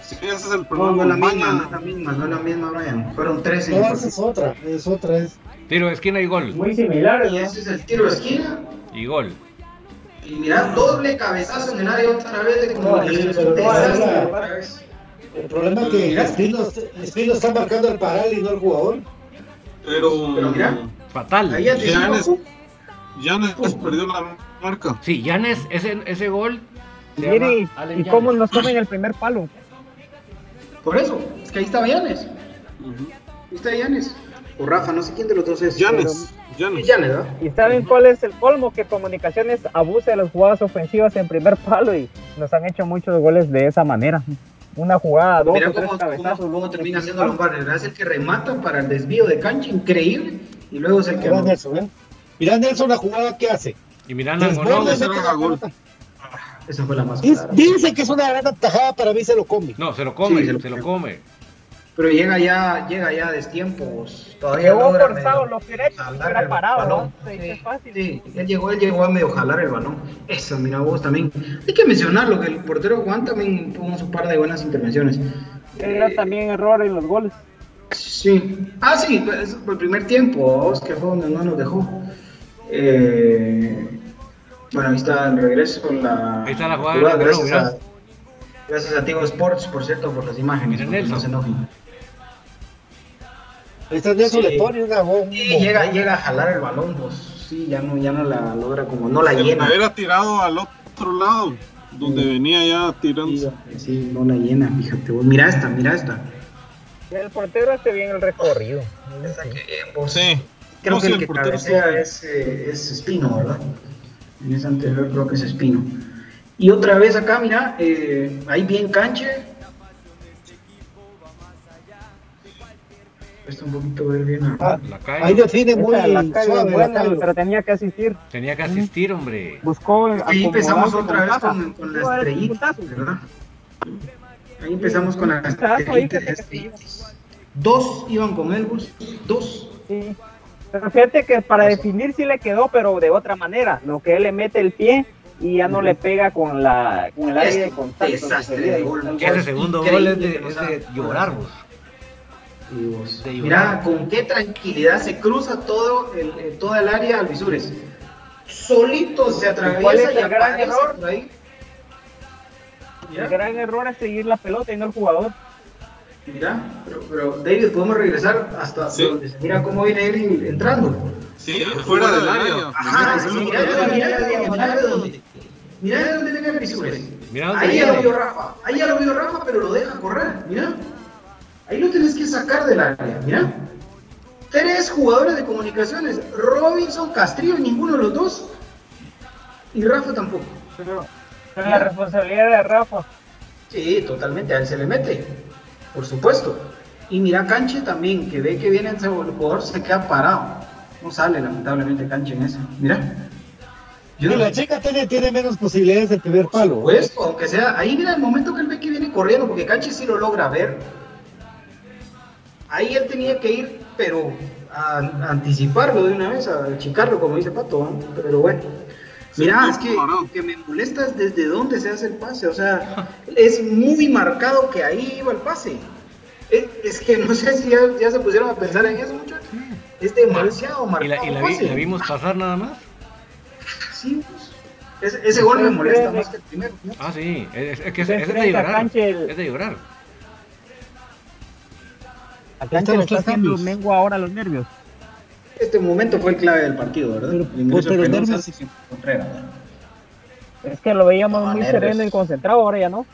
Speaker 5: Sí, ese es el primer
Speaker 4: No, no es la misma, no es la misma, no es la misma, Brian. Fueron tres
Speaker 2: No, esa es otra. Es otra. Es.
Speaker 1: Tiro de esquina y gol.
Speaker 3: Muy similares,
Speaker 4: Y
Speaker 3: ¿no?
Speaker 4: ese es el tiro de esquina.
Speaker 1: Y gol.
Speaker 4: Y mira, doble cabezazo en el área otra vez de como
Speaker 2: No, pero no. El problema es que. Espino, Espino está marcando el paral y no el jugador.
Speaker 5: Pero.
Speaker 4: Pero mira.
Speaker 1: Fatal.
Speaker 5: Yanes, Yanes perdió la marca.
Speaker 1: Sí, Yanes, ese, ese gol. Allen
Speaker 3: y cómo nos comen el primer palo.
Speaker 4: Por eso, es que ahí estaba Yanes. Ahí está Yanes. O Rafa, no sé quién de los dos es.
Speaker 5: Yanes,
Speaker 4: Es
Speaker 5: Yanes.
Speaker 4: Yanes, ¿verdad?
Speaker 3: ¿Y saben cuál es el colmo? Que Comunicaciones abuse de las jugadas ofensivas en primer palo y nos han hecho muchos goles de esa manera. Una jugada, dos
Speaker 4: Mira
Speaker 3: o tres
Speaker 4: cómo,
Speaker 3: cabezazos.
Speaker 4: cómo, cómo
Speaker 3: luego
Speaker 4: termina
Speaker 3: palos.
Speaker 4: Lombardi. Es el que remata para el desvío de cancha, increíble. Y luego es el que
Speaker 2: Mira
Speaker 4: no.
Speaker 2: Nelson, ¿eh? Mira Nelson la jugada que hace.
Speaker 1: Y
Speaker 2: mete
Speaker 5: era
Speaker 2: la
Speaker 5: gol.
Speaker 4: Esa fue la más
Speaker 2: Dice,
Speaker 4: clara.
Speaker 2: dice que es una gran atajada, para mí se lo come.
Speaker 1: No, se lo come,
Speaker 4: Sí, se lo
Speaker 1: se lo
Speaker 4: come. Pero llega ya, llega ya a destiempos. Todavía
Speaker 3: Llegó forzado,
Speaker 4: medio
Speaker 3: lo que era parado. ¿no? Dice
Speaker 4: Sí,
Speaker 3: fácil.
Speaker 4: sí, él llegó, él llegó a medio jalar el balón. Eso, mira vos también. Hay que mencionarlo, que el portero Juan también tuvo su par de buenas intervenciones.
Speaker 3: Era también error en los goles.
Speaker 4: Sí. Ah, sí, pues, el primer tiempo, vos, que fue donde no nos dejó. Eh, bueno, ahí está el regreso. La,
Speaker 1: Ahí está la jugada de Lugano,
Speaker 4: gracias, a, gracias a Tigo Sports, por cierto, por las imágenes. Porque no
Speaker 1: Nelson.
Speaker 4: se enojen.
Speaker 2: Ahí está Nelson,
Speaker 4: Sí.
Speaker 2: le pone una bomba.
Speaker 4: Y llega, llega a jalar el balón, vos. Sí, ya no, ya no la logra como, no la
Speaker 5: El
Speaker 4: llena.
Speaker 5: era tirado al otro lado, donde
Speaker 4: Sí.
Speaker 5: venía ya tirando.
Speaker 4: Sí, no la llena, fíjate vos. Mira esta, mira esta.
Speaker 3: El portero hace bien el recorrido.
Speaker 4: Esta que, vos-
Speaker 5: Sí.
Speaker 4: Creo
Speaker 5: No,
Speaker 4: que
Speaker 5: sí,
Speaker 4: el que
Speaker 5: portero
Speaker 4: cabecea es, eh, es Espino, ¿verdad? En esa anterior creo que es Espino. Y otra vez acá, mira, eh, ahí bien canche. Está un poquito ver bien. ¿no?
Speaker 2: Ah,
Speaker 1: La calle.
Speaker 2: ahí define muy
Speaker 3: la calle
Speaker 2: suave. la calle.
Speaker 3: pero tenía que asistir.
Speaker 1: Tenía que asistir, hombre.
Speaker 3: Buscó
Speaker 4: Ahí empezamos otra vez con, con la
Speaker 3: No,
Speaker 4: estrellita. ¿verdad? Ahí empezamos con
Speaker 3: te
Speaker 4: estrellitas. Dos iban con Elbus, dos.
Speaker 3: Sí. Pero fíjate que para definir sí le quedó, pero de otra manera. Lo que él le mete el pie y ya no le pega con la con el área de contacto.
Speaker 4: desastre de gol.
Speaker 1: Ese segundo gol es de, es llorar, vos.
Speaker 4: Y vos,
Speaker 1: De llorar.
Speaker 4: Mira con qué tranquilidad se cruza todo el, el- toda el área Alvisures. Solito se
Speaker 3: ¿Cuál es
Speaker 4: atraviesa y
Speaker 3: el gran error?
Speaker 4: ahí.
Speaker 3: El gran error es seguir la pelota y no el jugador.
Speaker 4: Mira, pero, pero David, podemos regresar hasta
Speaker 5: Sí.
Speaker 4: donde se mira cómo viene él entrando.
Speaker 5: Sí, fuera del área.
Speaker 4: Ajá, sí, mira, mira, mira, mira, mira de dónde. Mira de.
Speaker 1: Mira dónde
Speaker 4: Ahí ya lo vio Rafa, ahí ya lo vio Rafa, pero lo deja correr, mira. Ahí lo tienes que sacar del área, mira. Tres jugadores de comunicaciones, Robinson, Castrillo, ninguno de los dos. Y Rafa tampoco.
Speaker 3: Pero, pero la responsabilidad de Rafa.
Speaker 4: Sí, totalmente, a él se le mete, por supuesto. Y mira Canche también, que ve que viene el jugador, se queda parado. No sale lamentablemente Canche en eso. Mira. Yo no
Speaker 2: la chica tiene, tiene menos posibilidades de primer palo.
Speaker 4: Por supuesto, aunque sea, ahí mira el momento que él ve que viene corriendo, porque Canche sí lo logra ver. Ahí él tenía que ir, pero a, a anticiparlo de una vez, a achicarlo, como dice Pato. Pero bueno. Mira, es que, que me molesta es desde dónde se hace el pase. O sea, es muy marcado que ahí iba el pase. Es, es que no sé si ya, ya se pusieron a pensar en eso, muchachos. Es demasiado
Speaker 1: ¿Y
Speaker 4: marcado.
Speaker 1: la, y la vi- vimos pasar nada más?
Speaker 4: Sí, pues. Ese, ese gol me molesta más que el primero. ¿no?
Speaker 1: Ah, sí. Es, es que es, de llorar.
Speaker 3: El-
Speaker 1: Es de llorar.
Speaker 3: A Canche le está haciendo mengua ahora los nervios.
Speaker 4: Este momento fue el clave del partido, ¿verdad?
Speaker 2: Pero-
Speaker 4: El ingreso
Speaker 2: pero
Speaker 4: y Contreras.
Speaker 3: Es que lo veíamos muy
Speaker 4: nervios.
Speaker 3: sereno y concentrado, ahora ya no.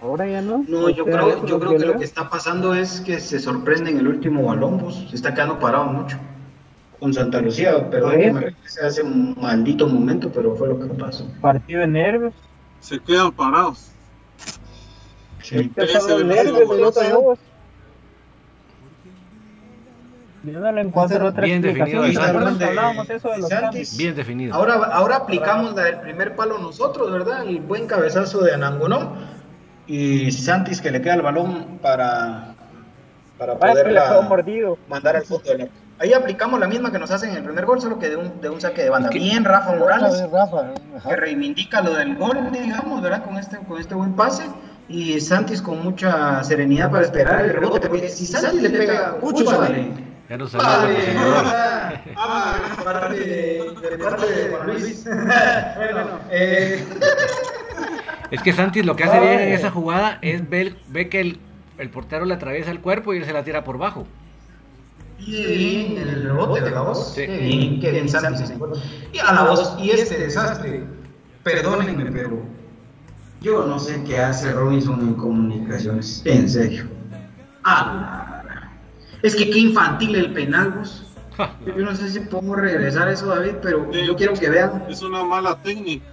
Speaker 3: Ahora ya no.
Speaker 4: No, yo creo, yo creo que lo que está pasando es que se sorprende en el último balón, pues, se está quedando parado mucho. Con Santa Lucía, perdón que me regrese a ese maldito momento, pero fue lo que pasó.
Speaker 3: Partido de nervios.
Speaker 5: Se quedan parados.
Speaker 4: Sí.
Speaker 3: Los
Speaker 5: de
Speaker 3: nervios
Speaker 5: México,
Speaker 3: de los dos. Yo no le encuentro otra
Speaker 1: Bien definido. Bien definido.
Speaker 4: Ahora, ahora aplicamos la del primer palo nosotros, ¿verdad? El buen cabezazo de Anangonó. Y Santis que le queda el balón para, para poderla
Speaker 3: mordido.
Speaker 4: mandar al fondo del arco. Ahí aplicamos la misma que nos hacen en el primer gol, solo que de un, de un saque de banda.
Speaker 1: Es que-
Speaker 4: Bien, Rafa Morales.
Speaker 2: Rafa.
Speaker 4: Que reivindica lo del gol, digamos, ¿verdad? Con este, con este buen pase. Y Santis con mucha serenidad para esperar el rebote. Porque si Santis le pega mucho, vale.
Speaker 1: Ya nos salió el
Speaker 4: Vale, ah, de parte de, de parte de Juan Luis. bueno, eh,
Speaker 1: Es que Santis lo que hace bien en esa jugada es ver, ve que el, el portero le atraviesa el cuerpo y él se la tira por bajo.
Speaker 4: bien el rebote, la voz.
Speaker 1: Sí.
Speaker 4: Qué bien, qué bien Santis. se encuentra. Y a la voz, y este desastre, perdónenme, pero yo no sé qué hace Robinson en comunicaciones. En serio. Ah, es que qué infantil el penal, vos. Yo no sé si podemos regresar a eso, David, pero
Speaker 5: Sí.
Speaker 4: yo quiero que vean.
Speaker 5: Es una mala técnica.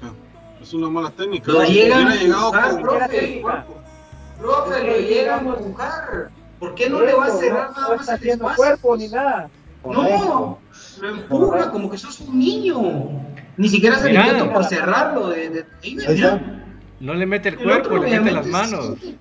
Speaker 5: Es una mala técnica.
Speaker 4: Lo llegan a empujar,
Speaker 5: con-
Speaker 4: profe. Profe, lo llegan a empujar. ¿Por qué no le va a cerrar
Speaker 3: no,
Speaker 4: nada
Speaker 3: no
Speaker 4: más
Speaker 3: está
Speaker 4: el espacio?
Speaker 3: cuerpo ni nada.
Speaker 4: No, lo empuja como que sos un niño. Ni siquiera se le intento por cerrarlo. De, de, ahí.
Speaker 1: No le mete el
Speaker 4: El
Speaker 1: cuerpo, le mete las manos.
Speaker 4: sí.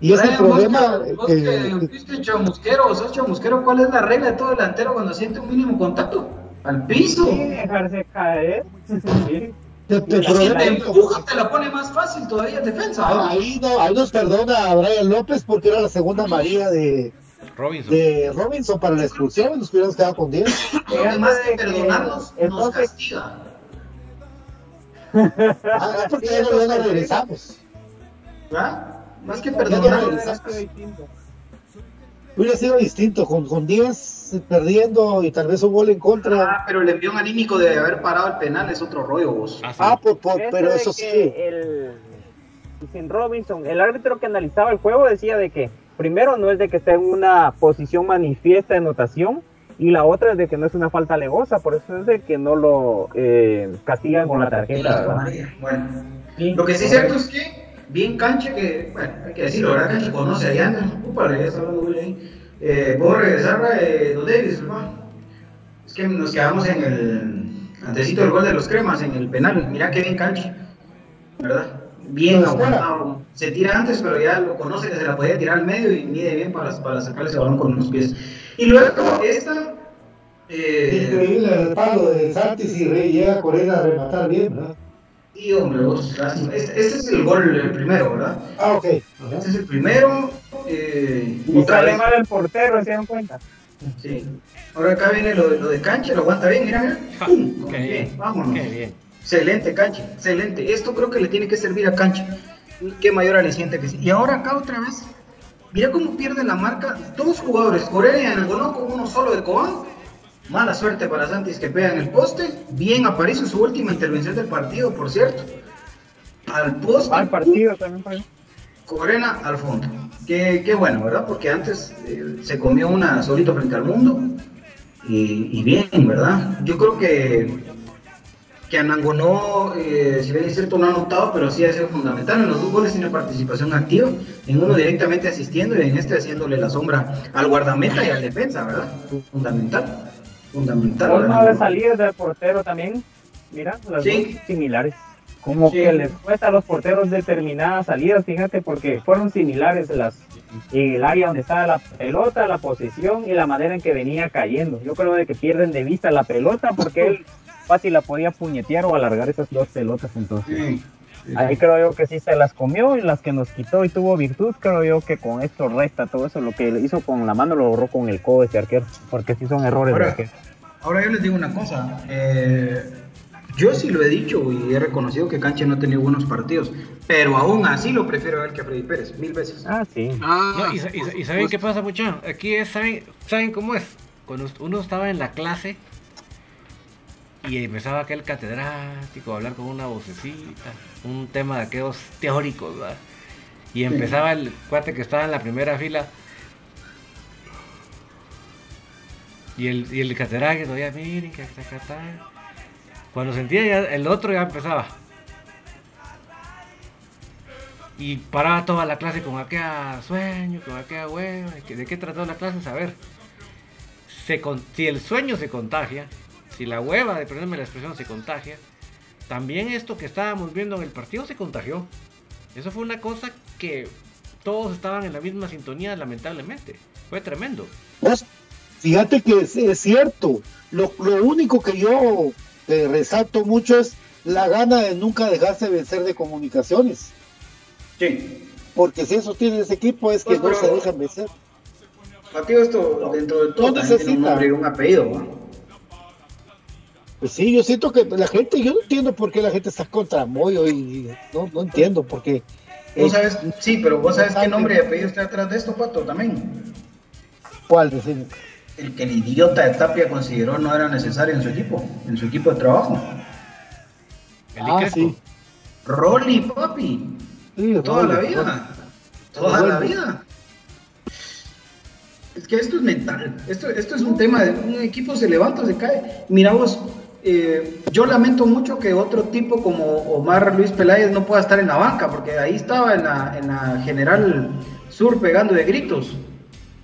Speaker 2: Y es el
Speaker 4: Brian, vos
Speaker 2: problema
Speaker 4: que- vos
Speaker 2: que-
Speaker 4: que fuiste chamusquero, sos chamusquero, ¿cuál es la regla de todo delantero cuando siente un mínimo contacto? Al piso.
Speaker 3: Sí, dejarse caer. Sí.
Speaker 2: el- el
Speaker 4: Y si
Speaker 2: problema
Speaker 4: te empuja, te la pone más fácil todavía en defensa. ¿no?
Speaker 2: Ahí, no, ahí nos perdona a Brian López porque era la segunda María de,
Speaker 1: Robinson.
Speaker 2: de Robinson para la expulsión y nos hubiéramos quedado con 10.
Speaker 4: Porque más que perdonarnos, nos
Speaker 3: Entonces-
Speaker 4: castiga.
Speaker 2: Ah, es porque ya no, regresamos.
Speaker 4: ¿verdad? Más que
Speaker 2: regresamos. Hubiera sido distinto, con, con 10 perdiendo y tal vez un gol en contra.
Speaker 4: Ah, pero el envión anímico de haber parado el penal es otro rollo, vos.
Speaker 1: Ah, sí.
Speaker 2: Ah, por- por-
Speaker 3: Eso
Speaker 2: pero eso sí.
Speaker 3: El, sin Robinson, el árbitro que analizaba el juego decía de que primero no es de que esté en una posición manifiesta de anotación y la otra es de que no es una falta alevosa, por eso es de que no lo eh, castigan con la tarjeta. ¿verdad?
Speaker 4: Bueno,
Speaker 3: Sí,
Speaker 4: lo que sí es cierto es que bien canche que, bueno, hay que decirlo, ¿verdad? Canche conoce allá, ¿no? Úpale, ya ahí. Eh, ¿Puedo regresar, eh, Don Davis, hermano? Es que nos quedamos en el antecito del gol de los cremas, en el penal. Mira qué bien canche, ¿verdad? Bien
Speaker 2: espera.
Speaker 4: aguantado. Se tira antes, pero ya lo conoce que se la podía tirar al medio y mide bien para, para sacar ese balón con los pies. Y luego esta... Eh,
Speaker 2: Increíble el palo de Santis y Rey llega a correr a rematar bien, ¿verdad?
Speaker 4: Sí, hombre, vos, lástima. Este, este es el gol el primero, ¿verdad?
Speaker 2: Ah, ok.
Speaker 4: Este es el primero. Eh,
Speaker 3: Y
Speaker 4: otra
Speaker 3: sale
Speaker 4: vez.
Speaker 3: mal el portero, ¿se dan cuenta?
Speaker 4: Sí. Ahora acá viene lo, de- lo de cancha, lo aguanta bien, mira, mira. ¡Pum!
Speaker 1: qué bien,
Speaker 4: vámonos.
Speaker 1: qué bien.
Speaker 4: Excelente cancha, excelente. Esto creo que le tiene que servir a cancha. Qué mayor aliciente que sí. Y ahora acá otra vez. Mira cómo pierde la marca dos jugadores, Correa y Anangonó con uno solo de Cobán. Mala suerte para Santis que pega en el poste. Bien aparece su última intervención del partido, por cierto. Al poste.
Speaker 3: Al partido también fue.
Speaker 4: Corena al fondo. Qué, qué bueno, ¿verdad? Porque antes eh, se comió una solito frente al mundo. Y, y bien, ¿verdad? Yo creo que, que Anangonó, eh, si bien es cierto, no ha anotado, pero sí ha sido fundamental. En los dos goles tiene participación activa. En uno directamente asistiendo y en este haciéndole la sombra al guardameta y al defensa, ¿verdad? Fundamental. Fundamental.
Speaker 3: Forma de salir del portero también. Mira, las
Speaker 4: Sí.
Speaker 3: dos similares. Como
Speaker 4: Sí.
Speaker 3: que les cuesta a los porteros determinadas salidas, fíjate, porque fueron similares las el área donde estaba la pelota, la posición y la manera en que venía cayendo. Yo creo de que pierden de vista la pelota porque él fácil la podía puñetear o alargar esas dos pelotas entonces.
Speaker 4: Sí.
Speaker 3: Ahí creo yo que sí se las comió y las que nos quitó y tuvo virtud, creo yo que con esto resta todo eso. Lo que hizo con la mano lo borró con el codo ese arquero, porque sí son errores de
Speaker 4: Ahora,
Speaker 3: arquero.
Speaker 4: Ahora yo les digo una cosa. eh, yo sí lo he dicho y he reconocido que Canche no ha tenido buenos partidos. Pero aún así lo prefiero a él que a Freddy Pérez, mil veces.
Speaker 3: Ah, sí.
Speaker 5: Ah,
Speaker 1: No, y, sa- y sa- y ¿saben qué pasa, muchachos? Aquí es, ¿saben, ¿saben cómo es? Cuando uno estaba en la clase y empezaba aquel catedrático a hablar con una vocecita, un tema de aquellos teóricos, ¿verdad? Y empezaba el cuate que estaba en la primera fila. Y el, y el catedrático ya, miren, que acá, acá, acá". Cuando sentía ya, el otro ya empezaba. Y paraba toda la clase con aquel sueño, con aquella hueva. ¿De qué trató la clase? Saber. Se con- si el sueño se contagia, si la hueva, de ponerme la expresión, se contagia, también esto que estábamos viendo en el partido se contagió. Eso fue una cosa que todos estaban en la misma sintonía, lamentablemente. Fue tremendo.
Speaker 2: Fíjate que es, es cierto. Lo, lo único que yo eh, resalto mucho es la gana de nunca dejarse vencer de comunicaciones.
Speaker 4: Sí.
Speaker 2: Porque si eso tiene ese equipo es que
Speaker 4: Pues,
Speaker 2: no se dejan vencer.
Speaker 4: Partido esto, dentro de todo,
Speaker 2: No necesita.
Speaker 4: un apellido. ¿no?
Speaker 2: Pues sí, yo siento que la gente, yo no entiendo por qué la gente está contra Moyo y no, no entiendo por qué.
Speaker 4: Vos
Speaker 2: Eh,
Speaker 4: sabes, sí, pero vos sabes qué nombre y apellido está detrás de esto, Pato, también.
Speaker 2: ¿Cuál? Decime.
Speaker 4: El que el idiota de Tapia consideró no era necesario en su equipo, en su equipo de trabajo.
Speaker 1: El
Speaker 2: Ah, sí.
Speaker 4: Rolly, papi.
Speaker 2: Sí,
Speaker 4: Toda la
Speaker 2: Rolly,
Speaker 4: vida. Toda la vida. Es que esto es mental. Esto, esto es un tema de un equipo se levanta o se cae. Mira vos, eh, yo lamento mucho que otro tipo como Omar Luis Peláez no pueda estar en la banca, porque ahí estaba en la, en la General Sur pegando de gritos.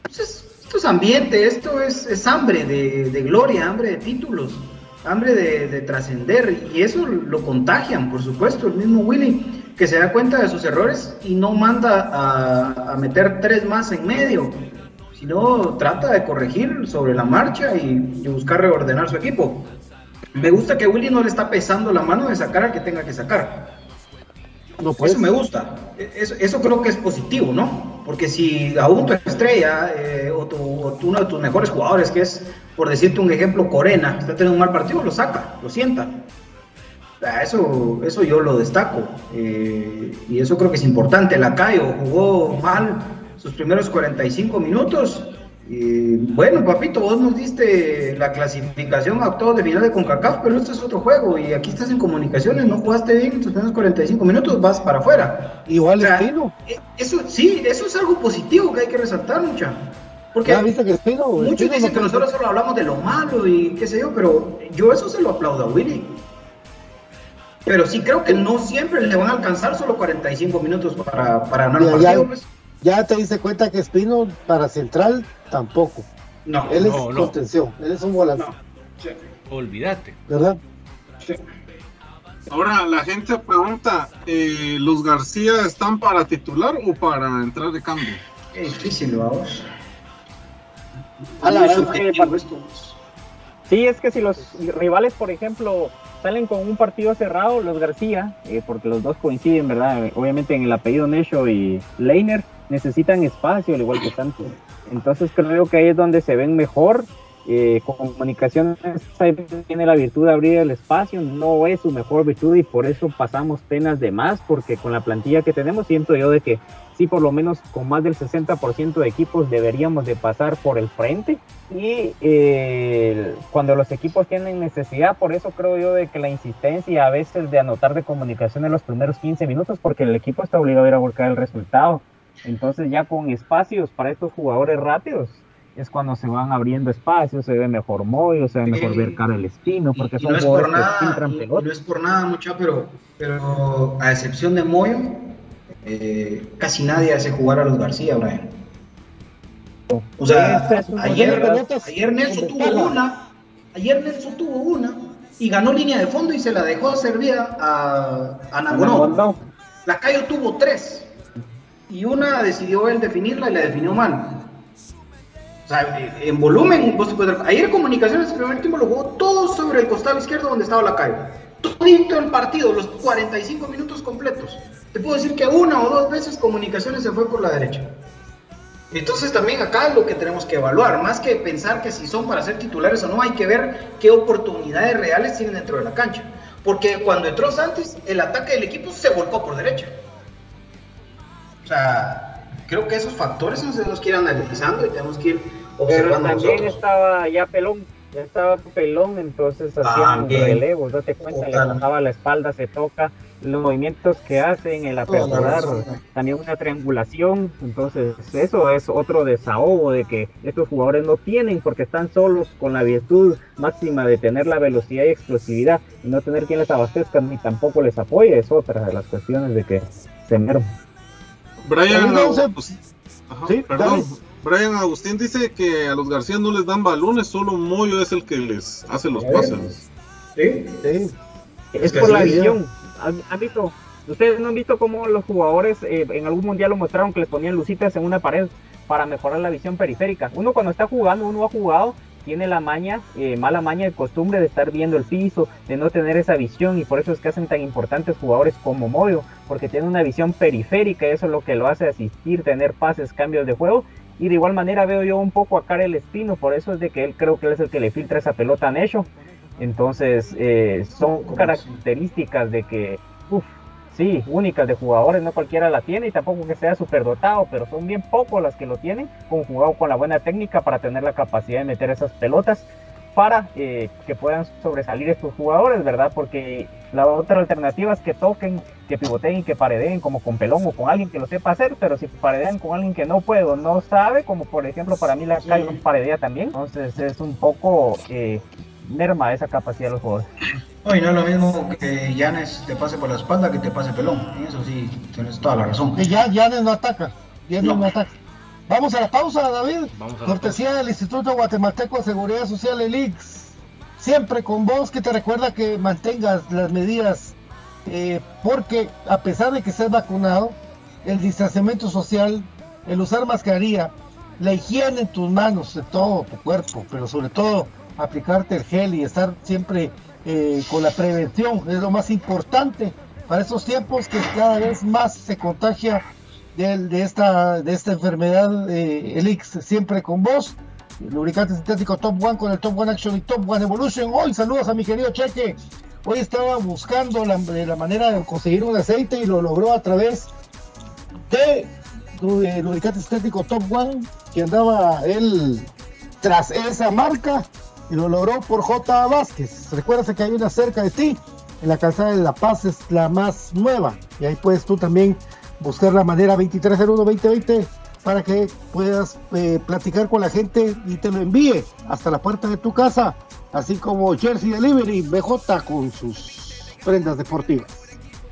Speaker 4: Entonces, esto es ambiente, esto es, hambre de, gloria, hambre de títulos, hambre de, de trascender, y eso lo contagian, por supuesto, el mismo Willy, que se da cuenta de sus errores y no manda a, a meter tres más en medio, sino trata de corregir sobre la marcha y, y buscar reordenar su equipo. Me gusta que Willy no le está pesando la mano de sacar al que tenga que sacar.
Speaker 2: No,
Speaker 4: Eso me gusta. E- Eso, creo que es positivo, ¿no? Porque si aún tu estrella eh, o tu- uno de tus mejores jugadores, que es, por decirte un ejemplo, Corena, está teniendo un mal partido, lo saca, lo sienta. Ah, Eso, eso yo lo destaco. eh, y eso creo que es importante. Lacayo jugó mal sus primeros 45 minutos. Y bueno, papito, vos nos diste la clasificación a octavos de final de CONCACAF, pero este es otro juego y aquí estás en comunicaciones, no jugaste bien tus primeros 45 minutos, vas para afuera.
Speaker 2: igual
Speaker 4: O sea,
Speaker 2: Espino.
Speaker 4: eh, Eso sí, eso es algo positivo que hay que resaltar, mucha. Porque
Speaker 2: viste que Espino.
Speaker 4: muchos
Speaker 2: Espino
Speaker 4: dicen
Speaker 2: no
Speaker 4: que nosotros solo hablamos de lo malo y qué sé yo, pero yo eso se lo aplaudo a Willy. Pero sí creo que no siempre le van a alcanzar solo 45 minutos para, para ganar un partido. pues.
Speaker 2: Ya te diste cuenta que Espino para central tampoco.
Speaker 4: No,
Speaker 2: Él es
Speaker 1: no, no.
Speaker 2: contención, él es un volante,
Speaker 4: no. Sí,
Speaker 1: Olvídate.
Speaker 2: ¿verdad?
Speaker 4: sí.
Speaker 5: Ahora la gente pregunta, eh, ¿los García están para titular o para entrar de cambio?
Speaker 4: Qué difícil, vamos.
Speaker 2: A la
Speaker 4: subjetivo esto.
Speaker 3: Sí, es que si los rivales, por ejemplo, salen con un partido cerrado, los García, eh, porque los dos coinciden, ¿verdad? Obviamente en el apellido Necho y Leiner necesitan espacio, al igual que Santos. Entonces creo que ahí es donde se ven mejor eh, tiene la virtud de abrir el espacio, no es su mejor virtud y por eso pasamos penas de más, porque con la plantilla que tenemos siento yo de que sí, por lo menos con más del 60% de equipos deberíamos de pasar por el frente y eh, cuando los equipos tienen necesidad, por eso creo yo de que la insistencia a veces de anotar de comunicación en los primeros 15 minutos, porque el equipo está obligado a ir a buscar el resultado. Entonces ya con espacios para estos jugadores rápidos, es cuando se van abriendo espacios, se ve mejor Moyo, se ve mejor ver cara el Espino, porque son
Speaker 4: no es por nada, No es por nada, mucha, pero, pero a excepción de Moyo, eh, casi nadie hace jugar a los García, Brian. O sea, ayer, ayer Nelson tuvo una, ayer Nelson tuvo una y ganó línea de fondo y se la dejó servir a, a Nagonó. La Cayo tuvo tres y una decidió él definirla y la definió mal. O sea, en volumen, vos ayer Comunicaciones el primer tiempo lo jugó todo sobre el costado izquierdo donde estaba la calle. Todo el partido, los 45 minutos completos. Te puedo decir que una o dos veces Comunicaciones se fue por la derecha. Entonces también acá lo que tenemos que evaluar, más que pensar que si son para ser titulares o no, hay que ver qué oportunidades reales tienen dentro de la cancha. Porque cuando entró Santos, el ataque del equipo se volcó por derecha. Sea, creo que esos factores no se nos quieren analizando y tenemos que ir observando.
Speaker 3: Pero también estaba ya pelón, ya estaba pelón, entonces hacían relevos, date cuenta, le tocaba la espalda, se toca, los movimientos que hacen, el aperturar, también una triangulación, entonces eso es otro desahogo de que estos jugadores no tienen porque están solos con la virtud máxima de tener la velocidad y explosividad y no tener quien les abastezca ni tampoco les apoye, es otra de las cuestiones de que se merman.
Speaker 5: Brian, perdón. Brian Agustín dice que a los García no les dan balones, solo Moyo es el que les hace los pases.
Speaker 3: Sí, sí. Es, por la visión. ¿Han, visto? Ustedes no han visto cómo los jugadores eh, en algún mundial lo mostraron que les ponían lucitas en una pared para mejorar la visión periférica. Uno cuando está jugando, uno ha jugado tiene la maña, eh, mala maña de costumbre de estar viendo el piso, de no tener esa visión y por eso es que hacen tan importantes jugadores como Moyo, porque tiene una visión periférica y eso es lo que lo hace asistir, tener pases, cambios de juego. Y de igual manera veo yo un poco a Karel Espino, por eso es de que él creo que él es el que le filtra esa pelota a Necho. Entonces eh, son características de que, uff, sí, únicas de jugadores, no cualquiera la tiene y tampoco que sea dotado, pero son bien pocos las que lo tienen, con jugado con la buena técnica para tener la capacidad de meter esas pelotas para eh, que puedan sobresalir estos jugadores, ¿verdad? Porque la otra alternativa es que toquen, que pivoteen y que paredeen como con Pelón o con alguien que lo sepa hacer, pero si paredean con alguien que no puede o no sabe, como por ejemplo para mí la calle paredea también, entonces es un poco eh, merma esa capacidad de los jugadores.
Speaker 4: Oye, no es lo mismo que Yanes te pase por la espalda que te pase pelón. Eso sí, tienes toda la razón.
Speaker 2: Que ya Yanes no ataca. Yanes no. ataca. Vamos a la pausa, David. Cortesía del Instituto Guatemalteco de Seguridad Social, el IX. Siempre con vos, que te recuerda que mantengas las medidas, eh, porque a pesar de que seas vacunado, el distanciamiento social, el usar mascarilla, la higiene en tus manos, de todo tu cuerpo, pero sobre todo aplicarte el gel y estar siempre eh, con la prevención, es lo más importante para estos tiempos que cada vez más se contagia de, esta, de esta enfermedad, eh, siempre con vos. Lubricante sintético Top One con el Top One Action y Top One Evolution. Hoy saludos a mi querido Cheque. Hoy estaba buscando la, la manera de conseguir un aceite y lo logró a través de lubricante sintético Top One, que andaba él tras esa marca y lo logró por J. Vázquez. Recuerda que hay una cerca de ti, en la calzada de La Paz es la más nueva y ahí puedes tú también buscar la manera 2301-2020 para que puedas eh, platicar con la gente y te lo envíe hasta la puerta de tu casa, así como Jersey Delivery BJ con sus prendas deportivas.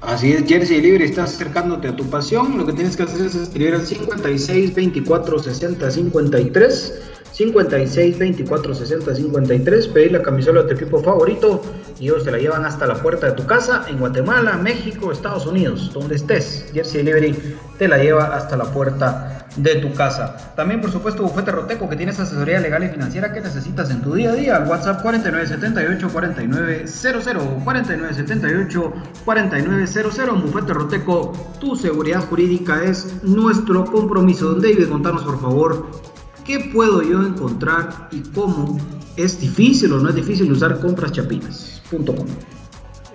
Speaker 4: Así es, Jersey Delivery está acercándote a tu pasión. Lo que tienes que hacer es escribir al 56 24 60 53 56 24 60 53, pedir la camisola de tu equipo favorito y ellos te la llevan hasta la puerta de tu casa en Guatemala, México, Estados Unidos, donde estés. Jersey Delivery te la lleva hasta la puerta de tu casa. También, por supuesto, Bufete Roteco, que tienes asesoría legal y financiera que necesitas en tu día a día. Al WhatsApp 4978 4900 4978 4900. Bufete Roteco, tu seguridad jurídica es nuestro compromiso. Don David, contanos por favor
Speaker 6: ¿Qué puedo yo encontrar y cómo es difícil o no es difícil usar compraschapinas.com?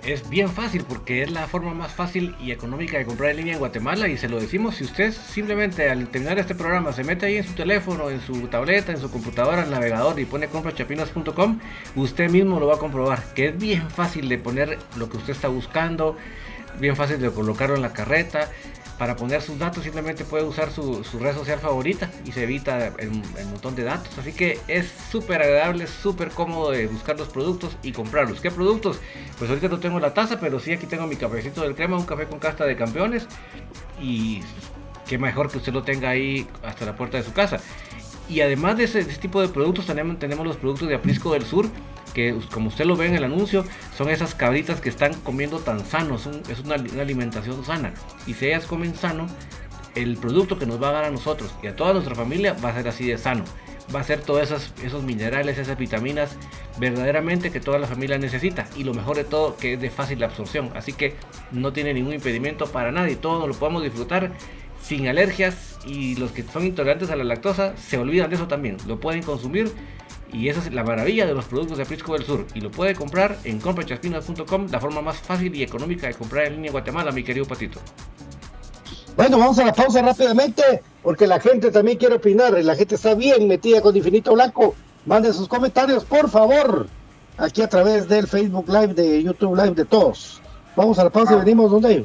Speaker 1: Es bien fácil porque es la forma más fácil y económica de comprar en línea en Guatemala y se lo decimos si usted simplemente al terminar este programa se mete ahí en su teléfono, en su tableta, en su computadora, en el navegador y pone compraschapinas.com, usted mismo lo va a comprobar que es bien fácil de poner lo que usted está buscando, bien fácil de colocarlo en la carreta para poner sus datos simplemente puede usar su, red social favorita y se evita el, montón de datos. Así que es súper agradable, súper cómodo de buscar los productos y comprarlos. ¿Qué productos? Pues ahorita no tengo la taza, pero sí aquí tengo mi cafecito del crema, un café con casta de campeones. Y qué mejor que usted lo tenga ahí hasta la puerta de su casa. Y además de ese, tipo de productos, tenemos, tenemos los productos de Aprisco del Sur que como usted lo ve en el anuncio, son esas cabritas que están comiendo tan sanos, es una, alimentación sana. Y si ellas comen sano, el producto que nos va a dar a nosotros y a toda nuestra familia va a ser así de sano. Va a ser todos esos, esos minerales, esas vitaminas verdaderamente que toda la familia necesita. Y lo mejor de todo, que es de fácil absorción. Así que no tiene ningún impedimento para nadie. Todo lo podemos disfrutar sin alergias. Y los que son intolerantes a la lactosa se olvidan de eso también. Lo pueden consumir y esa es la maravilla de los productos de Aprisco del Sur. Y lo puede comprar en comprachaspinas.com, la forma más fácil y económica de comprar en línea en Guatemala, mi querido Patito.
Speaker 7: Bueno, vamos a la pausa rápidamente, porque la gente también quiere opinar. La gente está bien metida con Infinito Blanco. Manden sus comentarios, por favor, aquí a través del Facebook Live, de YouTube Live, de todos. Vamos a la pausa y venimos donde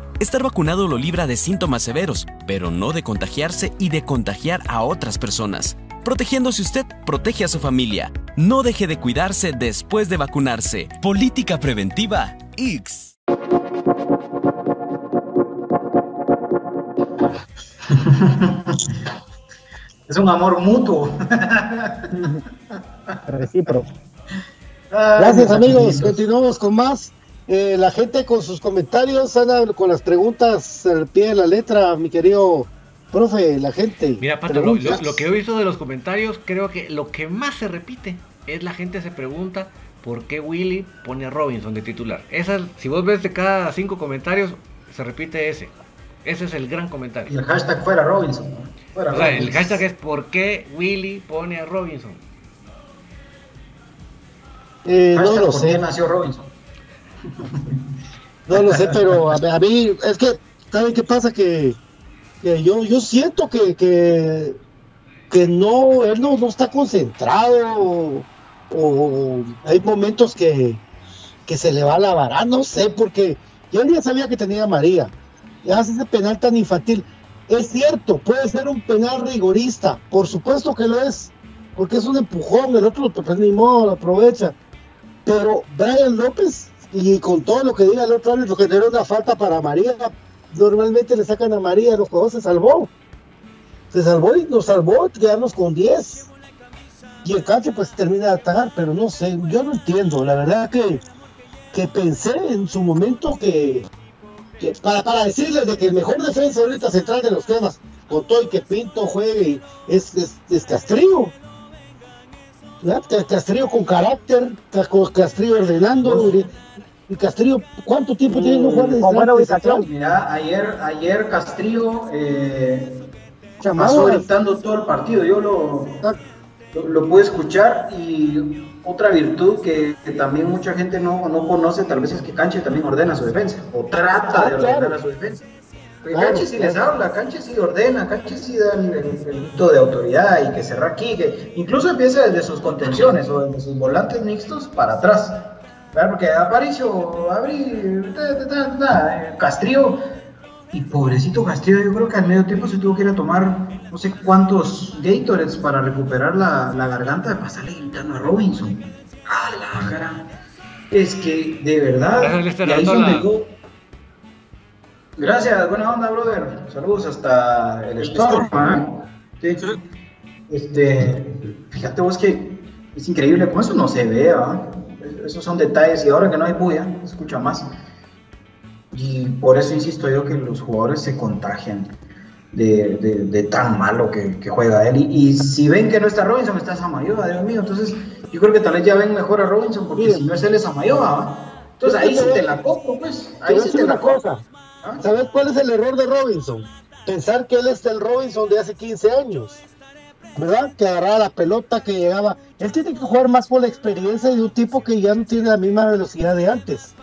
Speaker 8: Estar vacunado lo libra de síntomas severos, pero no de contagiarse y de contagiar a otras personas. Protegiéndose usted, protege a su familia. No deje de cuidarse después de vacunarse. Política preventiva X.
Speaker 4: Es un amor mutuo.
Speaker 3: Recíproco.
Speaker 2: Gracias amigos, continuamos con más. Eh, la gente con sus comentarios, anda con las preguntas al pie de la letra, mi querido profe, la gente.
Speaker 1: Mira, Pato, lo, lo, que he visto de los comentarios, creo que lo que más se repite es la gente se pregunta por qué Willy pone a Robinson de titular. Esa, si vos ves de cada cinco comentarios, se repite ese. Ese es el gran comentario.
Speaker 4: Y el hashtag fuera Robinson.
Speaker 1: o sea, el hashtag es por qué Willy pone a Robinson.
Speaker 2: Eh, no lo sé.
Speaker 4: nació Robinson?
Speaker 2: No lo sé, pero a, mí es que, ¿saben qué pasa? Que, yo, yo siento que, que, que no, él no, no está concentrado o, hay momentos que, que se le va la no sé, porque yo ya sabía que tenía María, ya hace ese penal tan infantil. Es cierto, puede ser un penal rigorista, por supuesto que lo es, porque es un empujón, el otro pues, ni modo, lo aprovecha. Pero Brian López, y con todo lo que diga el otro lo que era una falta para María, normalmente le sacan a María, los juegos se salvó. Se salvó y nos salvó, quedarnos con 10. Y el canche pues termina de atajar, pero no sé, yo no entiendo. La verdad que, que pensé en su momento que, para, para decirles de que el mejor defensa ahorita central de los temas, con todo y que Pinto juegue, es, es, es Castrillo. Castrillo con carácter, Castrillo ordenando. Y Castrillo, ¿cuánto tiempo tiene no jugar de
Speaker 4: buena ubicación? Mira, ayer, ayer Castrillo eh, pasó gritando todo el partido. Yo lo, lo, pude escuchar y otra virtud que, también mucha gente no, no, conoce, tal vez es que Canche también ordena su defensa o trata de ah, ordenar a su defensa. Canche sí les habla, Canche sí ordena, Canche sí da el, el, de autoridad y que cerra aquí, que incluso empieza desde sus contenciones o desde sus volantes mixtos para atrás. Porque Aparicio, Abrí, Castrillo, y pobrecito Castrillo, yo creo que al medio tiempo se tuvo que ir a tomar no sé cuántos Gatorades para recuperar la, la garganta de pasarle gritando a Robinson. ¡Ah, la cara! Es que, de verdad, y ahí donde Gracias, buena onda, brother. Saludos hasta el Storm. ¿eh? Este, fíjate vos que es increíble, como eso no se ve, Esos son detalles y ahora que no hay bulla, escucha más. Y por eso insisto yo que los jugadores se contagian de, de, tan malo que, que juega él. Y, si ven que no está Robinson, está Samayoa, Dios mío. Entonces, yo creo que tal vez ya ven mejor a Robinson, porque si no es él, es Samayoa. Entonces ahí sí te la compro, pues. Ahí sí te la cosa.
Speaker 2: ¿Sabes cuál es el error de Robinson? Pensar que él es el Robinson de hace 15 años. ¿Verdad? Que agarraba la pelota, que llegaba. Él tiene que jugar más por la experiencia de un tipo que ya no tiene la misma velocidad de antes.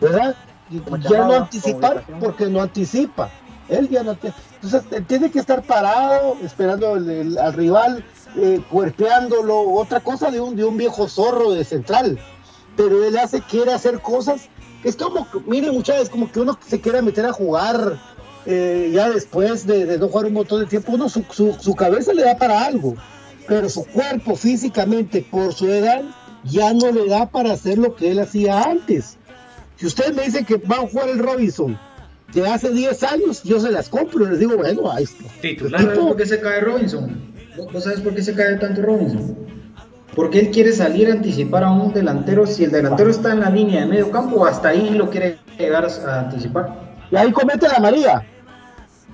Speaker 2: ¿Verdad? Y ya no anticipar porque no anticipa. Él ya no tiene. Entonces, él tiene que estar parado, esperando al rival, eh, cuerpeándolo, otra cosa de un, de un viejo zorro de central. Pero él hace, quiere hacer cosas. Es como, miren, muchas veces, como que uno se quiere meter a jugar eh, ya después de, no jugar un montón de tiempo, uno su, su, cabeza le da para algo, pero su cuerpo físicamente, por su edad, ya no le da para hacer lo que él hacía antes. Si ustedes me dicen que va a jugar el Robinson de hace 10 años, yo se las compro. Les digo, bueno, ahí está.
Speaker 4: ¿Sabes por qué se cae Robinson? ¿Vos sabes por qué se cae tanto Robinson? Porque él quiere salir a anticipar a un delantero. Si el delantero está en la línea de medio campo, hasta ahí lo quiere llegar a anticipar.
Speaker 2: Y ahí comete la María.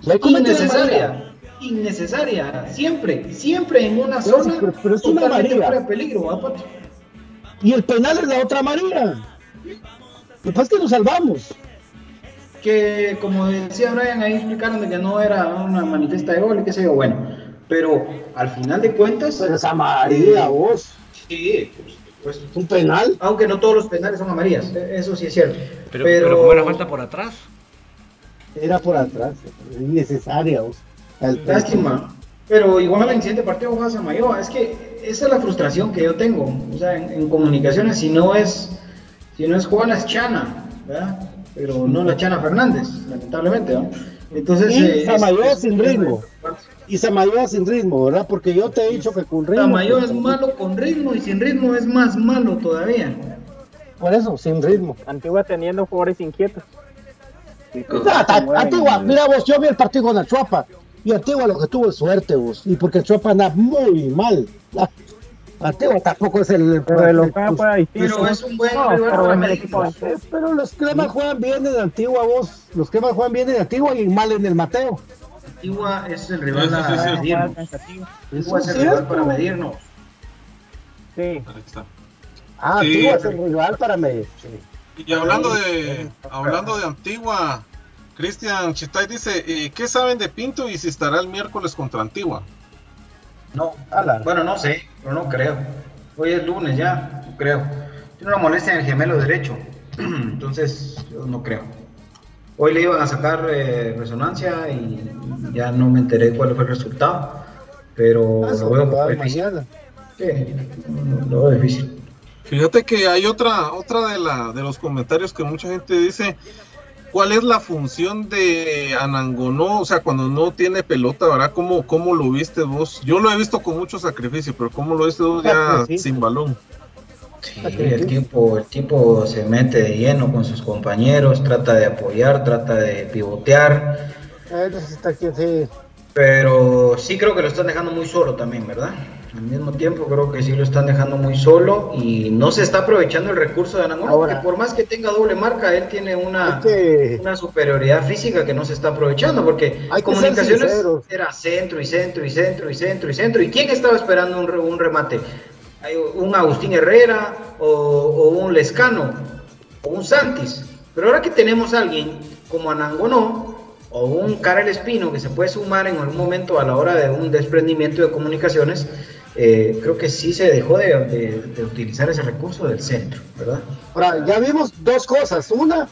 Speaker 4: Y ahí comete innecesaria. La María. Innecesaria. Siempre, siempre en una zona.
Speaker 2: Pero, es una María.
Speaker 4: peligro,
Speaker 2: Y el penal es la otra María. Lo que pasa es que nos salvamos
Speaker 4: que como decía Brian, ahí explicaron de que no era una manifiesta de gol y qué sé yo, bueno, pero al final de cuentas...
Speaker 2: Pero es amarilla, vos.
Speaker 4: Sí, pues,
Speaker 2: un penal.
Speaker 4: Aunque no todos los penales son amarillas, e, eso sí es cierto.
Speaker 1: Pero, pero, como era falta por atrás.
Speaker 2: Era por atrás, innecesaria, vos.
Speaker 4: Lástima. Pero igual en el siguiente partido juega Samayoa. Es que esa es la frustración que yo tengo. O sea, en, comunicaciones, si no es, si no es Juan, es Chana, ¿verdad? pero no la Chana Fernández, lamentablemente, ¿no? Entonces,
Speaker 2: y eh, Samayoa sin ritmo. Y Samayoa sin ritmo, ¿verdad? Porque yo te he dicho que con ritmo.
Speaker 4: Samayoa es malo con ritmo y sin ritmo es más malo todavía.
Speaker 2: Por eso, sin ritmo.
Speaker 3: Antigua teniendo jugadores inquietos.
Speaker 2: Antigua, mira vos, yo vi el partido con el Chuapa. Y Antigua lo que tuvo es suerte, vos. Y porque Chopa anda muy mal. Antigua tampoco es el.
Speaker 3: Pero el.
Speaker 4: Pero es un buen
Speaker 3: No, pero
Speaker 4: para
Speaker 3: el equipo
Speaker 2: Pero los cremas juegan bien en Antigua, vos. Los cremas juegan bien en Antigua y mal en el Mateo.
Speaker 4: Antigua es el rival
Speaker 5: Sí, sí, sí,
Speaker 4: a
Speaker 5: sí.
Speaker 4: medirnos. Antigua es el rival para medirnos.
Speaker 3: Sí,
Speaker 5: Ahí está.
Speaker 2: Ah,
Speaker 5: Sí.
Speaker 2: Antigua es el rival para medir. Sí.
Speaker 5: Y hablando de hablando de Antigua, Cristian Chitay dice, eh, ¿qué saben de Pinto y si estará el miércoles contra Antigua?
Speaker 4: No, bueno, no sé, pero no creo. Hoy es lunes ya, no creo. Tiene una molestia en el gemelo derecho, entonces yo no creo. Hoy le iban a sacar eh, resonancia y ya no me enteré cuál fue el resultado, pero
Speaker 2: Ah,
Speaker 4: lo veo
Speaker 2: va
Speaker 4: difícil. Sí, lo veo difícil.
Speaker 5: Fíjate que hay otra otra de la de los comentarios que mucha gente dice, ¿cuál es la función de Anangonó? O sea, cuando no tiene pelota, ¿verdad? ¿Cómo, cómo lo viste vos? Yo lo he visto con mucho sacrificio, pero ¿cómo lo viste vos ya
Speaker 2: sí.
Speaker 5: sin balón?
Speaker 4: Sí, el tipo, el tipo se mete de lleno con sus compañeros, trata de apoyar, trata de pivotear,
Speaker 2: ese está aquí, sí.
Speaker 4: pero sí creo que lo están dejando muy solo también, ¿verdad? Al mismo tiempo creo que sí lo están dejando muy solo y no se está aprovechando el recurso de Anangonó,
Speaker 2: Ahora-
Speaker 4: porque por más que tenga doble marca, él tiene una,
Speaker 2: que-
Speaker 4: una superioridad física que no se está aprovechando, porque
Speaker 2: Hay
Speaker 4: comunicaciones era centro y centro y centro y centro y centro. ¿Y quién estaba esperando un, un remate? Un Agustín Herrera o, o un Lescano o un Santis. Pero ahora que tenemos a alguien como Anangonó o un Karel Espino que se puede sumar en algún momento a la hora de un desprendimiento de comunicaciones, eh, creo que sí se dejó de, de- de utilizar ese recurso del centro, ¿verdad?
Speaker 2: Ahora, ya vimos dos cosas. Una,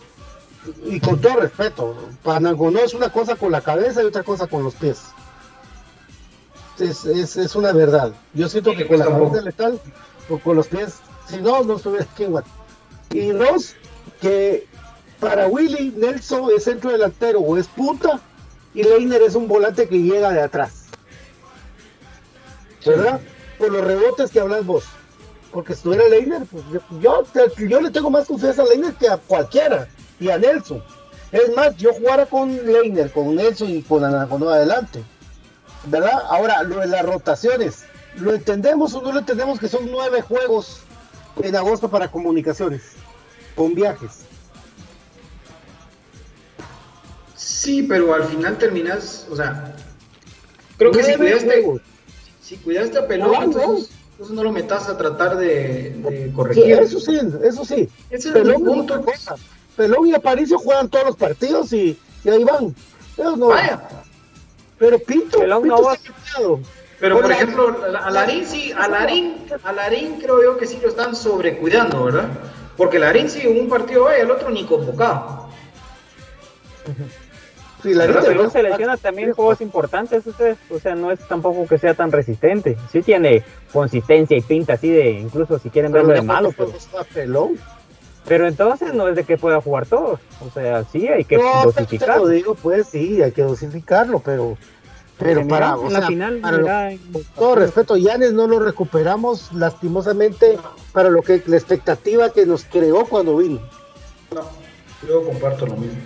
Speaker 2: y con todo respeto, Panangonó es una cosa con la cabeza y otra cosa con los pies. Es, es, es una verdad. Yo siento
Speaker 4: Sí,
Speaker 2: que con la cabeza letal o con los pies, si no, no estuviera aquí en. Y dos, que para Willy, Nelson es centro delantero o es punta y Leiner es un volante que llega de atrás. ¿Verdad? Por los rebotes que hablas vos. Porque si estuviera Leiner, pues yo, yo, te- yo le tengo más confianza a Leiner que a cualquiera. Y a Nelson. Es más, yo jugara con Leiner, con Nelson y con Anaconó adelante. ¿Verdad? Ahora, lo de las rotaciones. ¿Lo entendemos o no lo entendemos que son nueve juegos en agosto para comunicaciones? Con viajes.
Speaker 4: Sí, pero al final terminas, o sea, creo que si cuidaste,
Speaker 2: juegos.
Speaker 4: Si cuidaste a
Speaker 2: no.
Speaker 4: entonces, entonces no lo metas a tratar de, de
Speaker 2: Sí,
Speaker 4: corregir.
Speaker 2: eso sí, eso sí.
Speaker 4: Ese es
Speaker 2: Pelón,
Speaker 4: el punto.
Speaker 2: Pelón y Aparicio juegan todos los partidos y, y ahí van. Ellos no.
Speaker 4: Vaya,
Speaker 2: Pero Pinto,
Speaker 3: Pelón
Speaker 2: Pinto
Speaker 3: no va-
Speaker 4: pero por ejemplo, a Larín sí, a Larín, a Larín creo yo que sí lo están sobrecuidando, ¿verdad? Porque Larín sí en un partido vaya, el otro ni convocado.
Speaker 2: Sí, la
Speaker 4: Pero
Speaker 3: selecciona también juegos importantes, ustedes, o sea, no es tampoco que sea tan resistente. Sí tiene consistencia y pinta así de, incluso si quieren
Speaker 2: Pero
Speaker 3: verlo de malo, pero,
Speaker 2: Pelón.
Speaker 3: pero entonces no es de que pueda jugar todos. O sea, sí hay que
Speaker 2: No, te- te
Speaker 3: dosificar.
Speaker 2: lo digo, pues sí, hay que dosificarlo, pero, pero
Speaker 3: Porque
Speaker 2: para,
Speaker 3: mira,
Speaker 2: o
Speaker 3: en la
Speaker 2: sea,
Speaker 3: final,
Speaker 2: para lo-
Speaker 3: mira, en-
Speaker 2: con todo respeto, Yanes no lo recuperamos lastimosamente para lo que la expectativa que nos creó cuando vino.
Speaker 4: No, yo comparto lo mismo.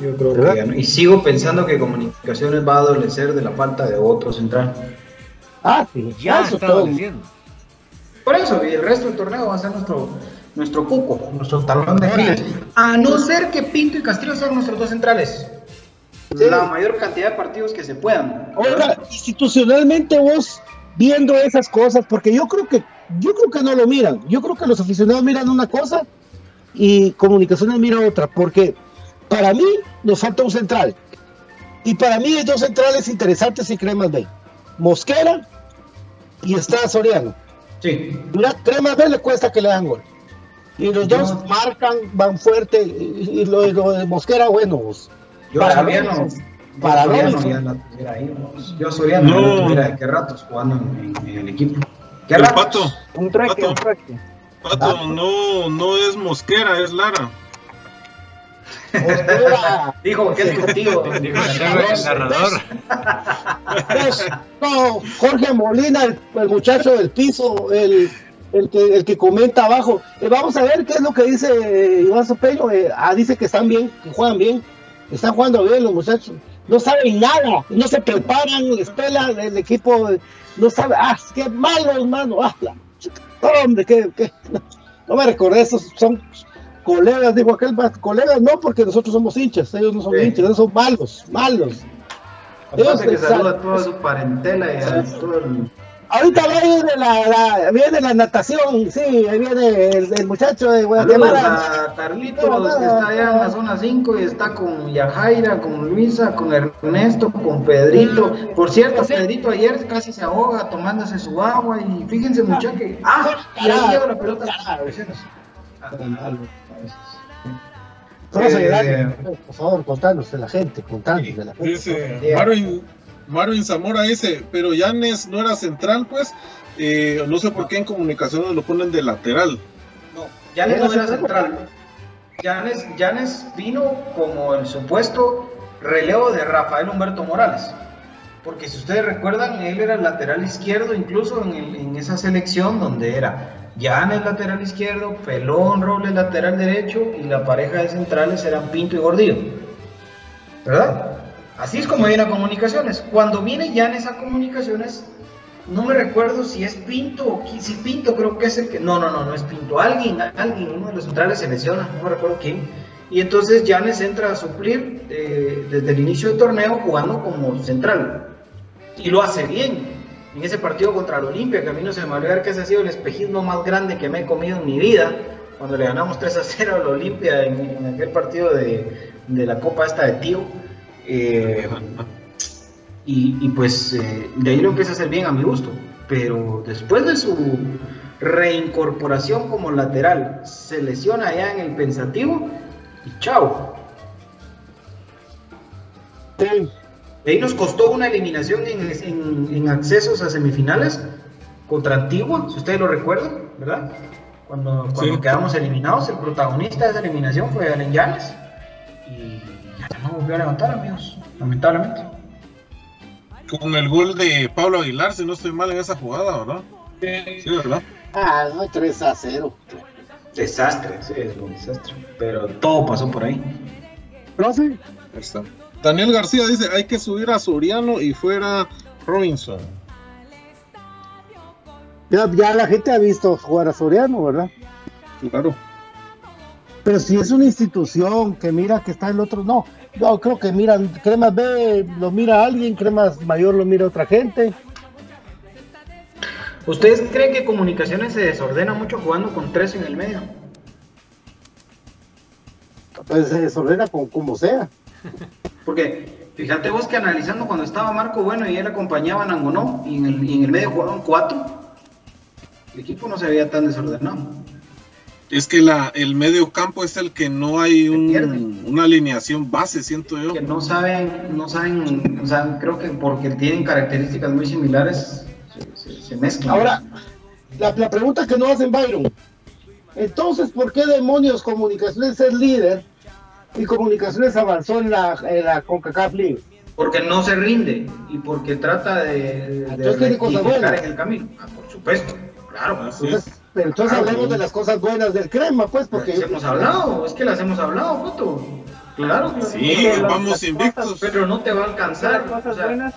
Speaker 4: Yo creo
Speaker 2: ¿Verdad?
Speaker 4: que ya no. Y sigo pensando que Comunicaciones va a adolecer de la falta de otro central.
Speaker 2: Ah, sí,
Speaker 1: Ya
Speaker 2: eso
Speaker 1: está
Speaker 2: todo.
Speaker 1: adoleciendo.
Speaker 4: Por eso, y el resto del torneo va a ser nuestro, nuestro cuco, nuestro talón de Aquiles. A no ser que Pinto y Castillo sean nuestros dos centrales.
Speaker 2: Sí.
Speaker 4: La mayor cantidad de partidos que se puedan.
Speaker 2: Ahora, institucionalmente vos viendo esas cosas, porque yo creo que yo creo que no lo miran. Yo creo que los aficionados miran una cosa y comunicaciones mira otra, porque para mí nos falta un central. Y para mí hay dos centrales interesantes y Cremas B. Mosquera y está Soriano.
Speaker 4: Sí.
Speaker 2: Mira, Cremas B le cuesta que le dan gol. Y los dos
Speaker 4: No.
Speaker 2: marcan, van fuerte. Y, y lo, lo de Mosquera, bueno, vos.
Speaker 4: Yo
Speaker 2: Para
Speaker 4: Soriano, yo
Speaker 2: Para
Speaker 4: Soriano ya la tuviera ahí. ¿no? Yo Soriano ya
Speaker 5: No.
Speaker 4: la tuviera de qué ratos jugando en, en- en el equipo. ¿Qué ratos?
Speaker 5: pato,
Speaker 3: un trueque, un trueque.
Speaker 5: pato, no, no es Mosquera, es Lara.
Speaker 4: Dijo que es contigo.
Speaker 1: Dijo el narrador.
Speaker 2: Pues, no, Jorge Molina, el, el muchacho del piso, el, el, que, el que comenta abajo. Eh, vamos a ver qué es lo que dice eh, Iván Sopeño. Eh, ah, dice que están bien, que juegan bien. Están jugando bien los muchachos. no saben nada, no se preparan, les pela el equipo, no sabe, ah, qué malos, mano, ah, la, hombre, que, no, me recordé, esos son colegas, digo aquel colegas no, porque nosotros somos hinchas, ellos no son hinchas, ellos son malos, malos.
Speaker 4: Ellos que saluda a toda su parentela y a todo el
Speaker 2: Ahorita viene la, la, viene la natación, sí, ahí viene el, muchacho de Guatemala.
Speaker 4: A Carlitos, que está allá en la zona 5 y está con Yajaira, con Luisa, con Ernesto, con Pedrito. Por cierto, Pedrito ayer casi se ahoga tomándose su agua y fíjense muchachos Ah, y ahí lleva la pelota.
Speaker 2: Eh, por favor, contanos de la gente, contanos de la gente.
Speaker 5: Dice Marvin, Marvin Zamora dice, pero Yanes no era central, pues. Eh, no sé por qué en comunicaciones lo ponen de lateral.
Speaker 4: No, Yanes no era central. Yanes, vino como el supuesto relevo de Rafael Humberto Morales. Porque si ustedes recuerdan, él era el lateral izquierdo, incluso en, esa selección donde era Yanes lateral izquierdo, Pelón Robles lateral derecho y la pareja de centrales eran Pinto y Gordillo. ¿Verdad? Así es como viene a comunicaciones. Cuando viene ya en esa comunicaciones, no me recuerdo si es Pinto o si Pinto creo que es el que. No, no, no, no es Pinto. Alguien, alguien, uno de los centrales se no me recuerdo quién. Y entonces Janes entra a suplir eh, desde el inicio del torneo jugando como central. Y lo hace bien. En ese partido contra el Olimpia, que a mí no se me olvidar que ese ha sido el espejismo más grande que me he comido en mi vida. Cuando le ganamos 3 a 0 al Olimpia en, aquel partido de, la Copa esta de Tío eh, y, pues eh, de ahí lo empieza a hacer bien a mi gusto. Pero después de su reincorporación como lateral, se lesiona allá en el pensativo y chao. De ahí nos costó una eliminación en, accesos a semifinales contra Antigua, si ustedes lo recuerdan, ¿verdad? Cuando, cuando quedamos eliminados, el protagonista de esa eliminación fue Allen Llanes no volvió a levantar, amigos, lamentablemente.
Speaker 5: Con el gol de Pablo Aguilar, si no estoy mal en esa jugada, ¿verdad? Sí, ¿verdad?
Speaker 2: Ah, no, 3 a 0.
Speaker 4: Desastre, sí, es un desastre. Pero todo pasó por ahí.
Speaker 2: ¿No sí?
Speaker 5: Está. Daniel García dice, hay que subir a Soriano y fuera Robinson.
Speaker 2: Ya, ya la gente ha visto jugar a Soriano, ¿verdad?
Speaker 5: Claro.
Speaker 2: Pero si es una institución que mira que está el otro, no. Yo creo que miran, Cremas B lo mira alguien, Cremas Mayor lo mira otra gente.
Speaker 4: ¿Ustedes creen que Comunicaciones se desordena mucho jugando con tres en el medio?
Speaker 2: Pues se desordena con como sea.
Speaker 4: Porque fíjate vos que analizando cuando estaba Marco Bueno y él acompañaba a Nangonó y en el, y en el medio jugaban cuatro, el equipo no se veía tan desordenado.
Speaker 5: Es que la, el medio campo es el que no hay una alineación base, siento yo.
Speaker 4: Que no saben, no saben, o sea, creo que porque tienen características muy similares, se, mezclan.
Speaker 2: Ahora, la, pregunta que no hacen Byron, entonces, ¿por qué demonios Comunicaciones es líder y Comunicaciones avanzó en la, en la CONCACAF League?
Speaker 4: Porque no se rinde y porque trata de, de, en el camino. Ah, por supuesto, claro.
Speaker 2: Pero entonces hablemos de las cosas buenas del crema, pues, porque...
Speaker 4: Las hemos hablado, es que las hemos hablado, Joto. Claro.
Speaker 5: Sí, vamos invictos.
Speaker 4: Pero no te va a alcanzar. O sea,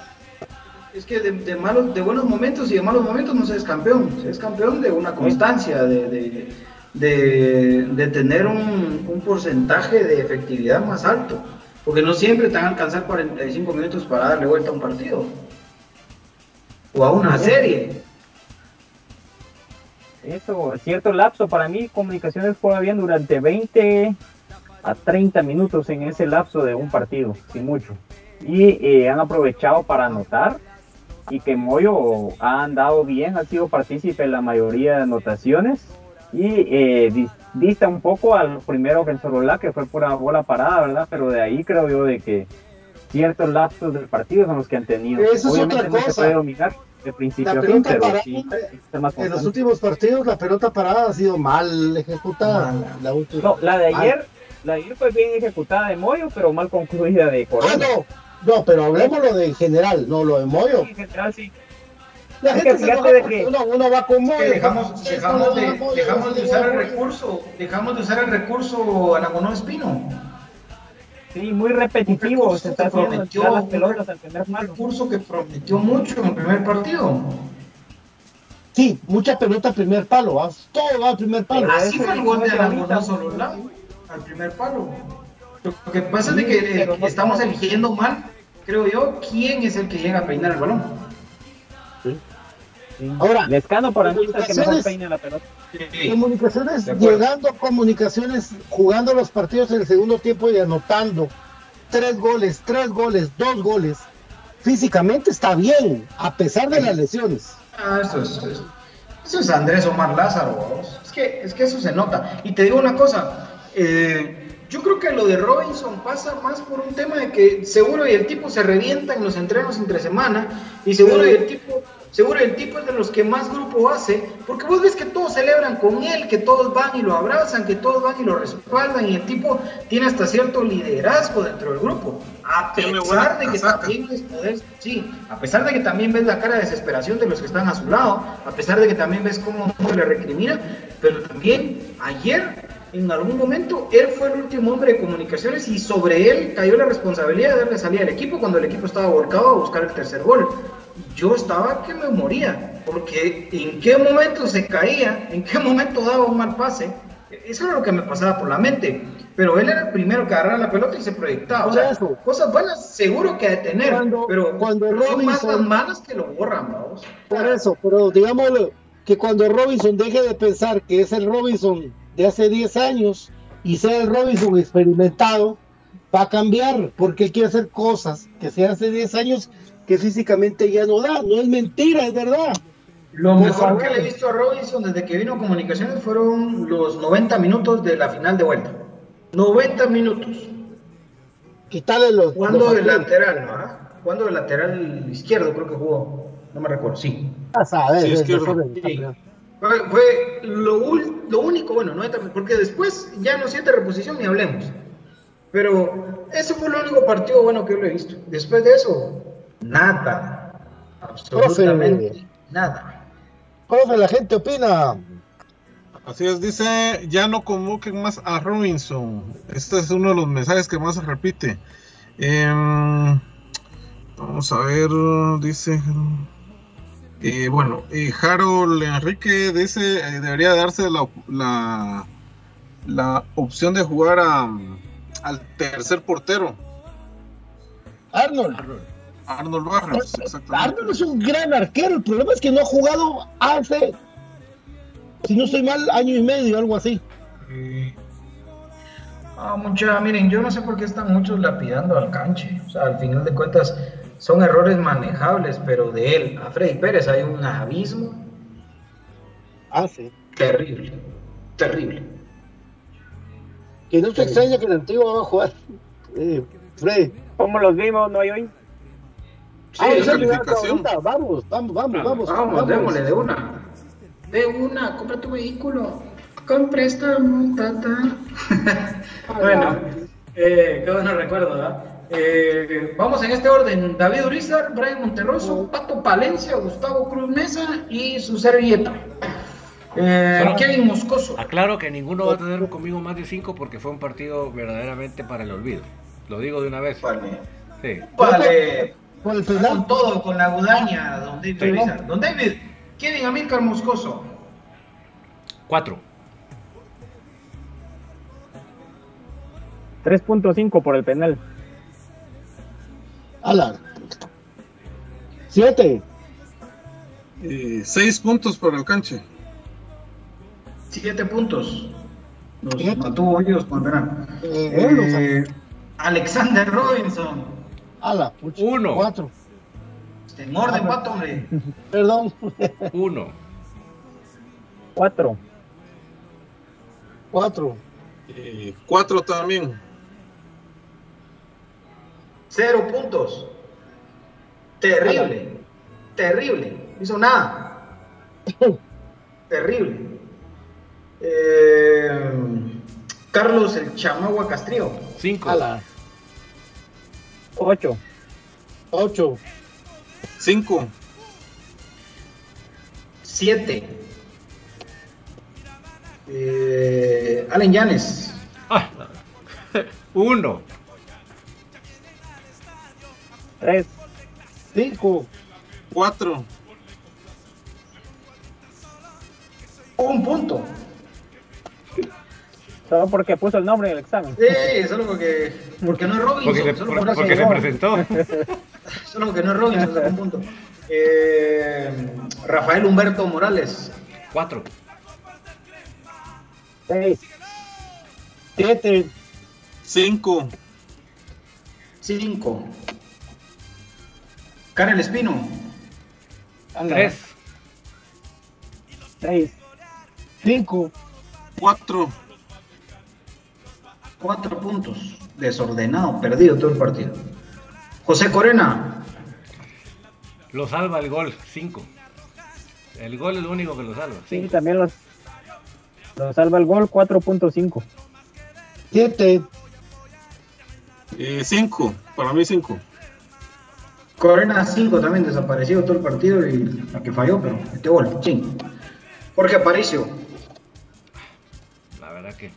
Speaker 4: es que de, malos, de buenos momentos y de malos momentos no se es campeón. Se es campeón de una constancia, de, de, de tener un, un, porcentaje de efectividad más alto. Porque no siempre te van a alcanzar 45 minutos para darle vuelta a un partido. O a una serie
Speaker 3: eso, cierto lapso, para mí comunicaciones juega bien durante 20 a 30 minutos en ese lapso de un partido, sin mucho. Y eh, han aprovechado para anotar y que Moyo ha andado bien, ha sido partícipe en la mayoría de anotaciones y eh, dista un poco al primero Benzorola que fue por la bola parada, ¿verdad? Pero de ahí creo yo de que ciertos lapsos del partido son los que han tenido.
Speaker 2: Eso Obviamente es otra cosa.
Speaker 3: se puede dominar de principio
Speaker 2: la pelota parada, en los últimos partidos la pelota parada ha sido mal ejecutada.
Speaker 3: La, no, la de ayer, la de ayer fue bien ejecutada de Moyo, pero mal concluida de Corona.
Speaker 2: Ah, no, no, pero hablemos lo de en general, no lo de Moyo.
Speaker 3: en general sí.
Speaker 2: La gente se de que uno, uno, va con Moyo.
Speaker 4: dejamos, dejamos, de, dejamos de usar el recurso, dejamos de usar el recurso Anagonó Espino.
Speaker 3: Sí, muy repetitivo, se está
Speaker 4: prometió
Speaker 3: las pelotas al primer
Speaker 4: un
Speaker 3: palo.
Speaker 4: recurso que prometió mucho en el primer partido.
Speaker 2: Sí, mucha pelota al primer palo, ¿va? todo va al primer palo.
Speaker 4: Así fue el gol de
Speaker 3: fue
Speaker 4: Algonazo
Speaker 3: ahorita.
Speaker 4: Lola, al primer palo. Lo que pasa es de que, eh, estamos eligiendo mal, creo yo, quién es el que llega a peinar el balón.
Speaker 3: Sí.
Speaker 2: Ahora,
Speaker 3: Lescano para mí es el que mejor
Speaker 2: comunicaciones-
Speaker 3: peina la pelota.
Speaker 2: Comunicaciones,
Speaker 4: De acuerdo.
Speaker 2: llegando a comunicaciones, jugando los partidos en el segundo tiempo y anotando tres goles, tres goles, dos goles. Físicamente está bien, a pesar de las lesiones.
Speaker 4: Ah, eso es, eso, es Andrés Omar Lázaro. Es que, es que eso se nota. Y te digo una cosa, eh, yo creo que lo de Robinson pasa más por un tema de que seguro y el tipo se revienta en los entrenos entre semana y seguro y el tipo, seguro el tipo es de los que más grupo hace, porque vos ves que todos celebran con él, que todos van y lo abrazan, que todos van y lo respaldan y el tipo tiene hasta cierto liderazgo dentro del grupo. A pesar de que también ves poder- sí, a pesar de que también ves la cara de desesperación de los que están a su lado, a pesar de que también ves cómo le recrimina, pero también ayer, en algún momento, él fue el último hombre de comunicaciones y sobre él cayó la responsabilidad de darle salida al equipo cuando el equipo estaba volcado a buscar el tercer gol. Yo estaba que me moría, porque en qué momento se caía, en qué momento daba un mal pase, eso era lo que me pasaba por la mente. Pero él era el primero que agarraba la pelota y se proyectaba. O sea,
Speaker 2: eso.
Speaker 4: cosas buenas seguro que ha de tener,
Speaker 2: Cuando-
Speaker 4: pero
Speaker 2: cuando
Speaker 4: pero son más
Speaker 2: Robinson-
Speaker 4: las malas que lo borran, vamos.
Speaker 2: Por eso, pero digámoslo, que cuando Robinson deje de pensar que es el Robinson de hace 10 años y sea el Robinson experimentado, va a cambiar, porque él quiere hacer cosas que se hace 10 años que físicamente ya no da, no es mentira, es verdad.
Speaker 4: Lo
Speaker 2: Por
Speaker 4: mejor que le he visto a Robinson desde que vino a Comunicaciones fueron los 90 minutos de la final de vuelta. 90 minutos.
Speaker 2: Quitarle los...
Speaker 4: Jugando
Speaker 2: los
Speaker 4: de lateral, ¿no? Jugando de lateral izquierdo, creo que jugó. No me recuerdo, sí.
Speaker 2: A saber,
Speaker 5: Sí,
Speaker 2: es.
Speaker 4: Fue, fue lo, ul- lo único, bueno, 90 porque después ya no siente reposición ni hablemos. Pero ese fue el único partido bueno que yo lo he visto. Después de eso, nada. Absolutamente nada.
Speaker 2: Profe, la gente opina.
Speaker 5: Así es, dice, ya no convoquen más a Robinson. Este es uno de los mensajes que más se repite. Em, vamos a ver, dice... eh, bueno, eh, Harold Enrique dice, eh, debería darse la, la, la opción de jugar a, al tercer portero,
Speaker 2: Arnold.
Speaker 5: Arnold Barrios, exactamente.
Speaker 2: Arnold es un gran arquero. El problema es que no ha jugado hace, si no estoy mal, año y medio, algo así.
Speaker 5: Eh,
Speaker 4: Ah, mucha, miren, yo no sé por qué están muchos lapidando al canche. O sea, al final de cuentas son errores manejables, pero de él a Freddy Pérez hay un abismo
Speaker 2: Ah, sí.
Speaker 4: terrible. Terrible.
Speaker 2: Que no se extraña que el antiguo va a jugar. Eh, Fred.
Speaker 3: ¿Cómo los vimos, no hay hoy?
Speaker 2: Ah, esa ahorita. Vamos, vamos, vamos, vamos.
Speaker 4: Vamos, démosle de una. De una, compra tu vehículo. Con préstamo, tata. bueno, eh, qué bueno recuerdo, ¿verdad? Eh, vamos en este orden: David Urizar, Brian Monterroso, Pato Palencia, Gustavo Cruz Mesa y su servilleta. Eh, Kevin Moscoso.
Speaker 1: Aclaro que ninguno va a tener conmigo más de 5 porque fue un partido verdaderamente para el olvido. Lo digo de una vez.
Speaker 4: Vale.
Speaker 1: Sí.
Speaker 4: Vale.
Speaker 2: Con el
Speaker 4: Con todo, con la gudaña, don David
Speaker 1: Sí.
Speaker 4: Urizar. Don David, Kevin Amílcar Moscoso.
Speaker 1: 4.
Speaker 3: 3.5 por el penal.
Speaker 2: Alan. Siete.
Speaker 5: eh, seis puntos para el canche.
Speaker 4: Siete puntos. Nos
Speaker 2: Siete.
Speaker 4: mantuvo vivos con el verano.
Speaker 2: Eh,
Speaker 4: Eh, Alexander Robinson.
Speaker 2: Ala, pucha.
Speaker 1: Uno.
Speaker 2: Cuatro.
Speaker 4: En orden, pato, hombre.
Speaker 2: Perdón.
Speaker 1: 1.
Speaker 3: 4.
Speaker 2: Cuatro.
Speaker 5: Eh, cuatro también.
Speaker 4: Cero puntos. Terrible. Terrible. No hizo nada. Terrible. Eh, Carlos el Chamagua Castrillo.
Speaker 2: Cinco.
Speaker 3: Ocho.
Speaker 2: Ocho.
Speaker 5: Cinco.
Speaker 4: Siete. Eh, Allen Llanes.
Speaker 1: Ah,
Speaker 3: uno.
Speaker 2: 3,
Speaker 5: 5, 4.
Speaker 4: Un punto.
Speaker 3: Solo porque puso el nombre en el examen.
Speaker 4: Sí, solo porque, porque no es Robinson.
Speaker 1: Porque, se,
Speaker 4: solo
Speaker 1: por,
Speaker 4: porque
Speaker 1: se presentó.
Speaker 4: solo no es Robinson, un punto. Eh, Rafael Humberto Morales.
Speaker 1: 4.
Speaker 3: 6.
Speaker 2: 7.
Speaker 5: 5.
Speaker 4: 5. Karen Espino.
Speaker 1: Tres.
Speaker 3: Seis.
Speaker 2: Cinco.
Speaker 5: Cuatro.
Speaker 4: 4 puntos. Desordenado, perdido todo el partido. José Corena.
Speaker 1: Lo salva el gol. Cinco. El gol es lo único que lo salva.
Speaker 3: Sí,
Speaker 1: Cinco.
Speaker 3: también los, los salva el gol 4.5.
Speaker 2: Siete.
Speaker 5: Eh, cinco. Para mí cinco.
Speaker 4: Corena 5 también desaparecido todo el partido y la que falló, pero este gol, 5. Jorge Aparicio.
Speaker 1: La verdad que.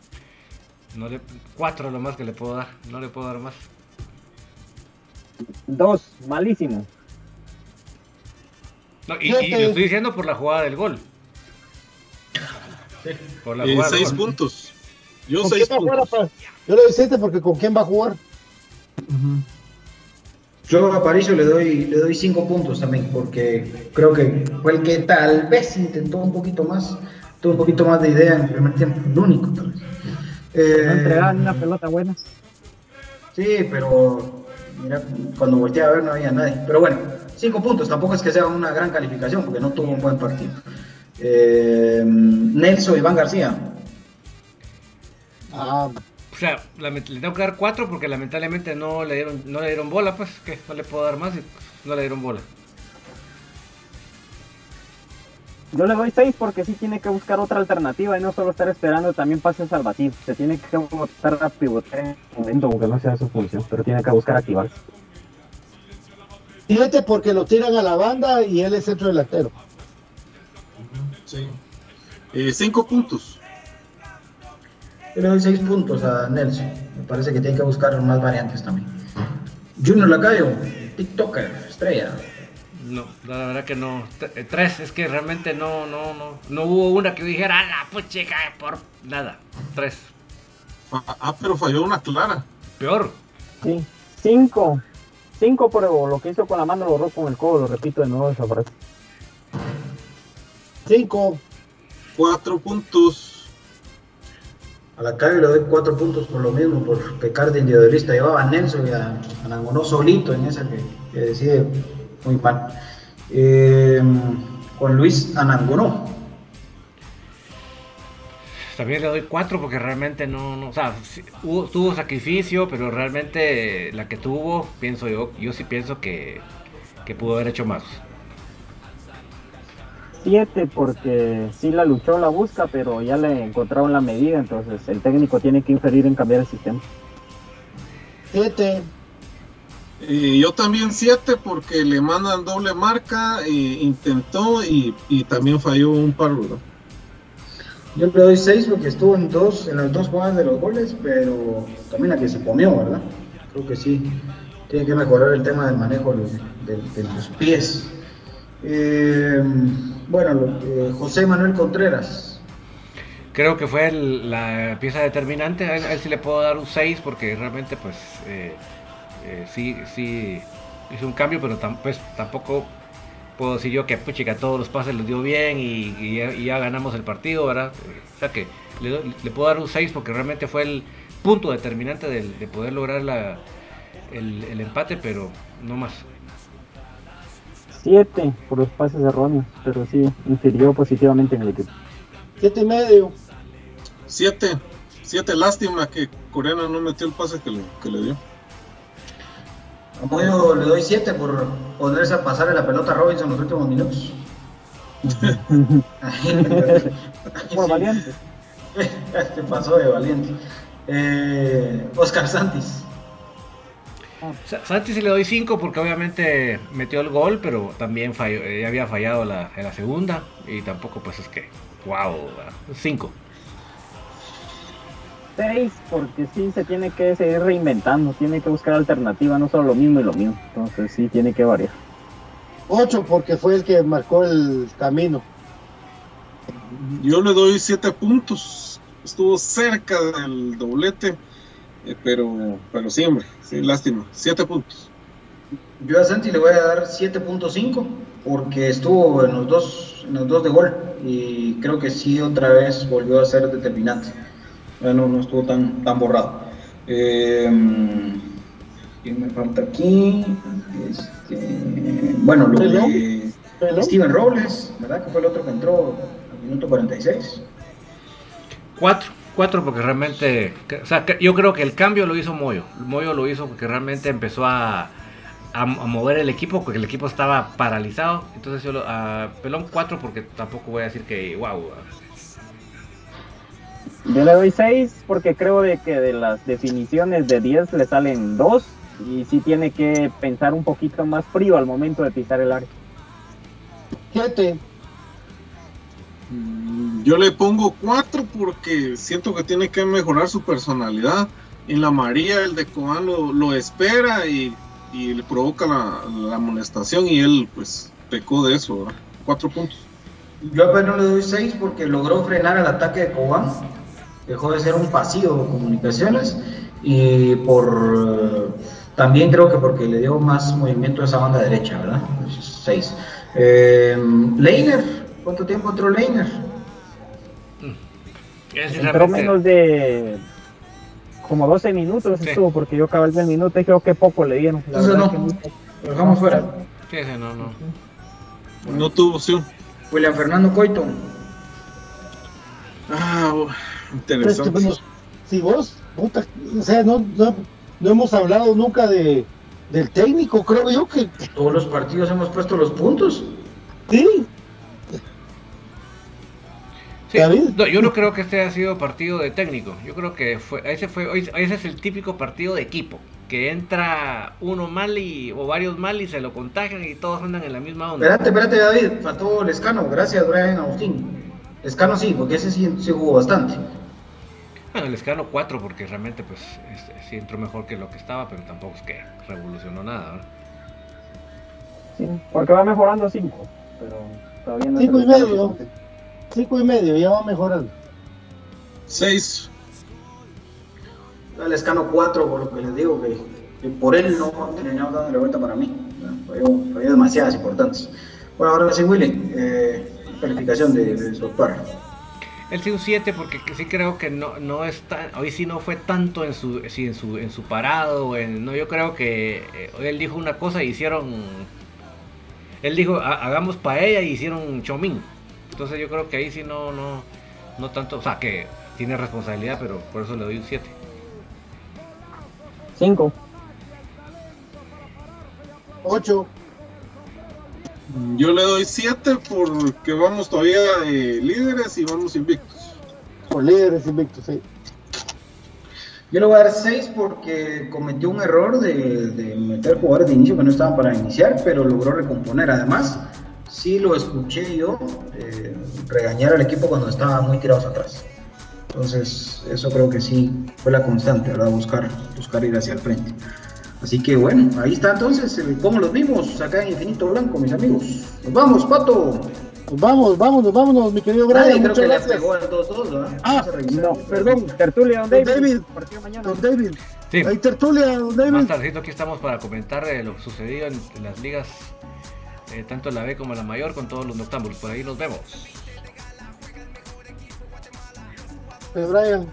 Speaker 1: No le, cuatro es lo más que le puedo dar. No le puedo dar más.
Speaker 3: Dos. Malísimo.
Speaker 1: No, y, y lo estoy diciendo por la jugada del gol. Por la
Speaker 5: Eh,
Speaker 1: jugada del
Speaker 5: seis
Speaker 1: gol.
Speaker 5: puntos. Yo
Speaker 2: ¿Con
Speaker 5: seis puntos.
Speaker 2: Yo le doy siete porque ¿con quién va a jugar?
Speaker 4: Yo a Aparicio le doy le doy 5 puntos también, porque creo que fue el que tal vez intentó un poquito más, tuvo un poquito más de idea en el primer tiempo, el único tal vez. Eh,
Speaker 3: No entregaban una pelota buena.
Speaker 4: Sí, pero mira, cuando volteé a ver no había nadie. Pero bueno, cinco puntos, tampoco es que sea una gran calificación porque no tuvo un buen partido. Eh, Nelson Iván García,
Speaker 2: Ah,
Speaker 1: O sea, le tengo que dar cuatro porque lamentablemente no le dieron, no le dieron bola, pues, que no le puedo dar más y no le dieron bola.
Speaker 3: Yo le doy 6 porque sí tiene que buscar otra alternativa y no solo estar esperando también pases salvativos. Se tiene que botar a pivotear en el momento, aunque no sea su función, pero tiene que buscar activarse.
Speaker 2: siete porque lo tiran a la banda y él es centro delantero.
Speaker 5: Sí. Eh, cinco puntos.
Speaker 4: Yo le doy seis puntos a Nelson. Me parece que tiene que buscar más variantes también. Junior Lacayo, TikToker, estrella.
Speaker 1: No, la verdad que no. T- eh, Tres, es que realmente no, no, no. No hubo una que dijera, a la puchica, por nada. Tres.
Speaker 5: Ah, ah, pero falló una clara.
Speaker 1: Peor.
Speaker 3: Sí. 5. 5 por lo que hizo con la mano lo borró con el codo, lo repito de nuevo esa frase.
Speaker 2: Cinco.
Speaker 5: Cuatro puntos.
Speaker 4: A Lacayo le doy cuatro puntos por lo mismo, por pecar de individualista. Llevaba a Nelson y a, a solito en esa que, que decide muy mal. Eh, con Luis Anangonó.
Speaker 1: También le doy cuatro porque realmente no, no o sea, tuvo sacrificio, pero realmente la que tuvo, pienso yo, yo sí pienso que, que pudo haber hecho más.
Speaker 3: 7 porque sí la luchó, la busca, pero ya le encontraron la medida, entonces el técnico tiene que inferir en cambiar el sistema.
Speaker 2: Siete.
Speaker 5: Y yo también siete porque le mandan doble marca, e intentó y, y también falló un par, ¿verdad?
Speaker 4: Yo le doy 6 porque estuvo en, dos, en las dos jugadas de los goles, pero también la que se comió, ¿verdad? Creo que sí. Tiene que mejorar el tema del manejo de, de- de los pies. Eh, bueno, José Manuel Contreras.
Speaker 1: Creo que fue el- la pieza determinante, a él, a sí le puedo dar un 6 porque realmente pues eh, eh, sí, sí hizo un cambio, pero tam- pues, tampoco puedo decir yo que puchica todos los pases los dio bien y, ya, ganamos el partido, ¿verdad? O sea que le, le puedo dar un 6 porque realmente fue el punto determinante del- de, poder lograr la, el empate, pero no más.
Speaker 3: 7 por los pases erróneos, pero sí infirió positivamente en el equipo.
Speaker 2: Siete y medio.
Speaker 5: Siete. Siete, lástima que Coreana no metió el pase que le, que le dio.
Speaker 4: A Moyo le doy 7 por ponerse a pasarle la pelota a Robinson en los últimos minutos.
Speaker 3: Por valiente.
Speaker 4: Te pasó de valiente. Eh, Oscar Santis.
Speaker 1: Sa- Santi sí le doy 5 porque obviamente metió el gol, pero también falló, eh, ya había fallado la, en la segunda y tampoco pues es que, wow, 5.
Speaker 3: 6 porque sí se tiene que seguir reinventando, tiene que buscar alternativa, no solo lo mismo y lo mismo. Entonces sí tiene que variar.
Speaker 2: 8 porque fue el que marcó el camino.
Speaker 5: Yo le doy 7 puntos. Estuvo cerca del doblete, eh, pero, pero siempre, sí, lástima. 7 puntos.
Speaker 4: Yo a Santi le voy a dar 7.5 porque estuvo en los dos en los dos de gol y creo que sí otra vez volvió a ser determinante. Ya no, no estuvo tan, tan borrado. Eh, ¿Quién me falta aquí? Este, bueno, lo de Steven Robles, ¿verdad? Que fue el otro que entró al minuto 46.
Speaker 1: Cuatro, cuatro porque realmente, o sea, yo creo que el cambio lo hizo Moyo. Moyo lo hizo porque realmente empezó a, a, mover el equipo, porque el equipo estaba paralizado. Entonces yo lo, a Pelón 4 porque tampoco voy a decir que wow.
Speaker 3: Yo le doy 6 porque creo de que de las definiciones de 10 le salen 2 y sí tiene que pensar un poquito más frío al momento de pisar el área.
Speaker 2: 7.
Speaker 5: Yo le pongo 4 porque siento que tiene que mejorar su personalidad. En la María el de Cobán lo, espera y le provoca la, amonestación y él pues pecó de eso, ¿verdad? Cuatro puntos.
Speaker 4: Yo apenas le doy seis porque logró frenar el ataque de Cobán, dejó de ser un pasivo de comunicaciones y por también creo que porque le dio más movimiento a esa banda derecha, ¿verdad? Seis. Eh, ¿cuánto tiempo entró Leiner?
Speaker 3: Entró menos de como 12 minutos estuvo, porque yo acabé el minuto y creo que poco le dieron.
Speaker 4: Entonces no, lo dejamos fuera.
Speaker 1: Sí, no, no.
Speaker 5: No tuvo opción.
Speaker 4: William Fernando Coito.
Speaker 5: Ah, interesante. Pues,
Speaker 2: si vos, puta, o sea, no, no, no hemos hablado nunca de, del técnico, creo yo que...
Speaker 4: Todos los partidos hemos puesto los puntos.
Speaker 2: Sí,
Speaker 1: yo no creo que este haya sido partido de técnico. Yo creo que fue, ese fue, ese es el típico partido de equipo. Que entra uno mal y, o varios mal y se lo contagian y todos andan en la misma onda.
Speaker 4: Espérate, espérate, David. Faltó Lescano. Gracias, Brian Agustín. Lescano sí, porque ese sí, jugó bastante.
Speaker 1: Bueno, el Escano 4 porque realmente pues este, sí entró mejor que lo que estaba, pero tampoco es que revolucionó nada.
Speaker 3: Sí, porque va mejorando 5, pero todavía no.
Speaker 2: 5 y medio. Cinco y medio, ya va mejorando.
Speaker 5: Seis.
Speaker 4: El escano 4, por lo que les digo, que, por él no terminamos la vuelta para mí. Fue demasiadas importantes. Bueno, ahora sí, Willy, eh, calificación de, de su
Speaker 1: Él sí un 7 porque sí creo que no, no está, hoy sí no fue tanto en su, sí, en su, en su parado, en, no, yo creo que eh, él dijo una cosa y hicieron, él dijo hagamos paella y hicieron chomín. Entonces yo creo que ahí sí no, no, no tanto, o sea, que tiene responsabilidad, pero por eso le doy un 7.
Speaker 3: 5.
Speaker 2: 8.
Speaker 5: Yo le doy 7 porque vamos todavía líderes y vamos invictos.
Speaker 2: Por líderes invictos, sí.
Speaker 4: Yo le voy a dar 6 porque cometió un error de, de, meter jugadores de inicio que no estaban para iniciar, pero logró recomponer. Además, sí lo escuché yo eh, regañar al equipo cuando estaba muy tirados atrás. Entonces, eso creo que sí fue la constante, ¿verdad? Buscar, buscar ir hacia el frente. Así que bueno, ahí está entonces, como los vimos acá en Infinito Blanco, mis amigos. Nos vamos, Pato.
Speaker 2: Nos vamos, vámonos, vámonos, mi querido Brian.
Speaker 4: creo que le pegó a todos, todos, ¿verdad?
Speaker 2: Ah, no, perdón.
Speaker 3: Tertulia, don David.
Speaker 2: David. Mañana. Don David. Sí. Hay tertulia, don David.
Speaker 1: Más tardecito aquí estamos para comentar lo sucedido en las ligas eh, tanto la B como la mayor, con todos los noctámbulos. Por ahí nos vemos.
Speaker 2: Eh, Brian.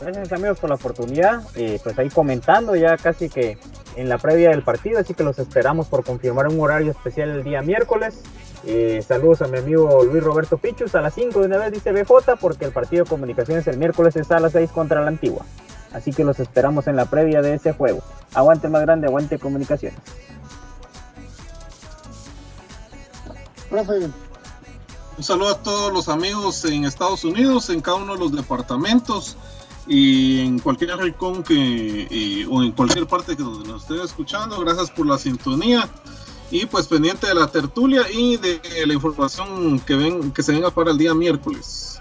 Speaker 3: Gracias amigos por la oportunidad. Eh, pues ahí comentando ya casi que en la previa del partido, así que los esperamos por confirmar un horario especial el día miércoles. saludos a mi amigo Luis Roberto Pichus a las 5 de una vez dice BJ porque el partido de comunicaciones el miércoles es a las 6 contra la antigua. Así que los esperamos en la previa de ese juego. Aguante más grande, aguante comunicaciones.
Speaker 5: Un saludo a todos los amigos en Estados Unidos, en cada uno de los departamentos y en cualquier rincón que o en cualquier parte que nos esté escuchando. Gracias por la sintonía y pues pendiente de la tertulia y de la información que ven que se venga para el día miércoles.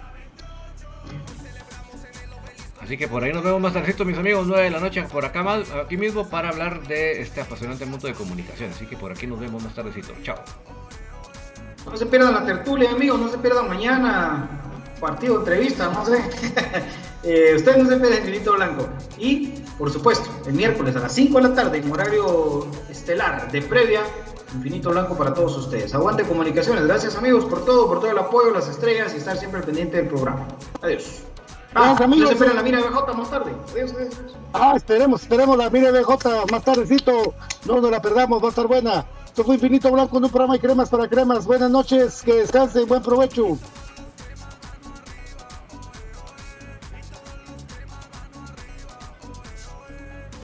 Speaker 1: Así que por ahí nos vemos más tardecito, mis amigos, 9 de la noche por acá más, aquí mismo para hablar de este apasionante mundo de comunicación. Así que por aquí nos vemos más tardecito. Chao.
Speaker 4: No se pierdan la tertulia, amigos, no se pierdan mañana. Partido, entrevista, no sé. eh, usted no se pierda Infinito Blanco. Y, por supuesto, el miércoles a las 5 de la tarde, en horario estelar de previa, Infinito Blanco para todos ustedes. Aguante comunicaciones. Gracias, amigos, por todo, por todo el apoyo, las estrellas y estar siempre pendiente del programa. Adiós. Ah,
Speaker 2: Gracias, amigos.
Speaker 4: no se pierdan la mira BJ más tarde. Adiós, adiós.
Speaker 2: Ah, esperemos, esperemos la mire BJ más tardecito. No nos la perdamos, va a estar buena. Esto fue Infinito Blanco en un programa de cremas para cremas. Buenas noches, que descansen, buen provecho.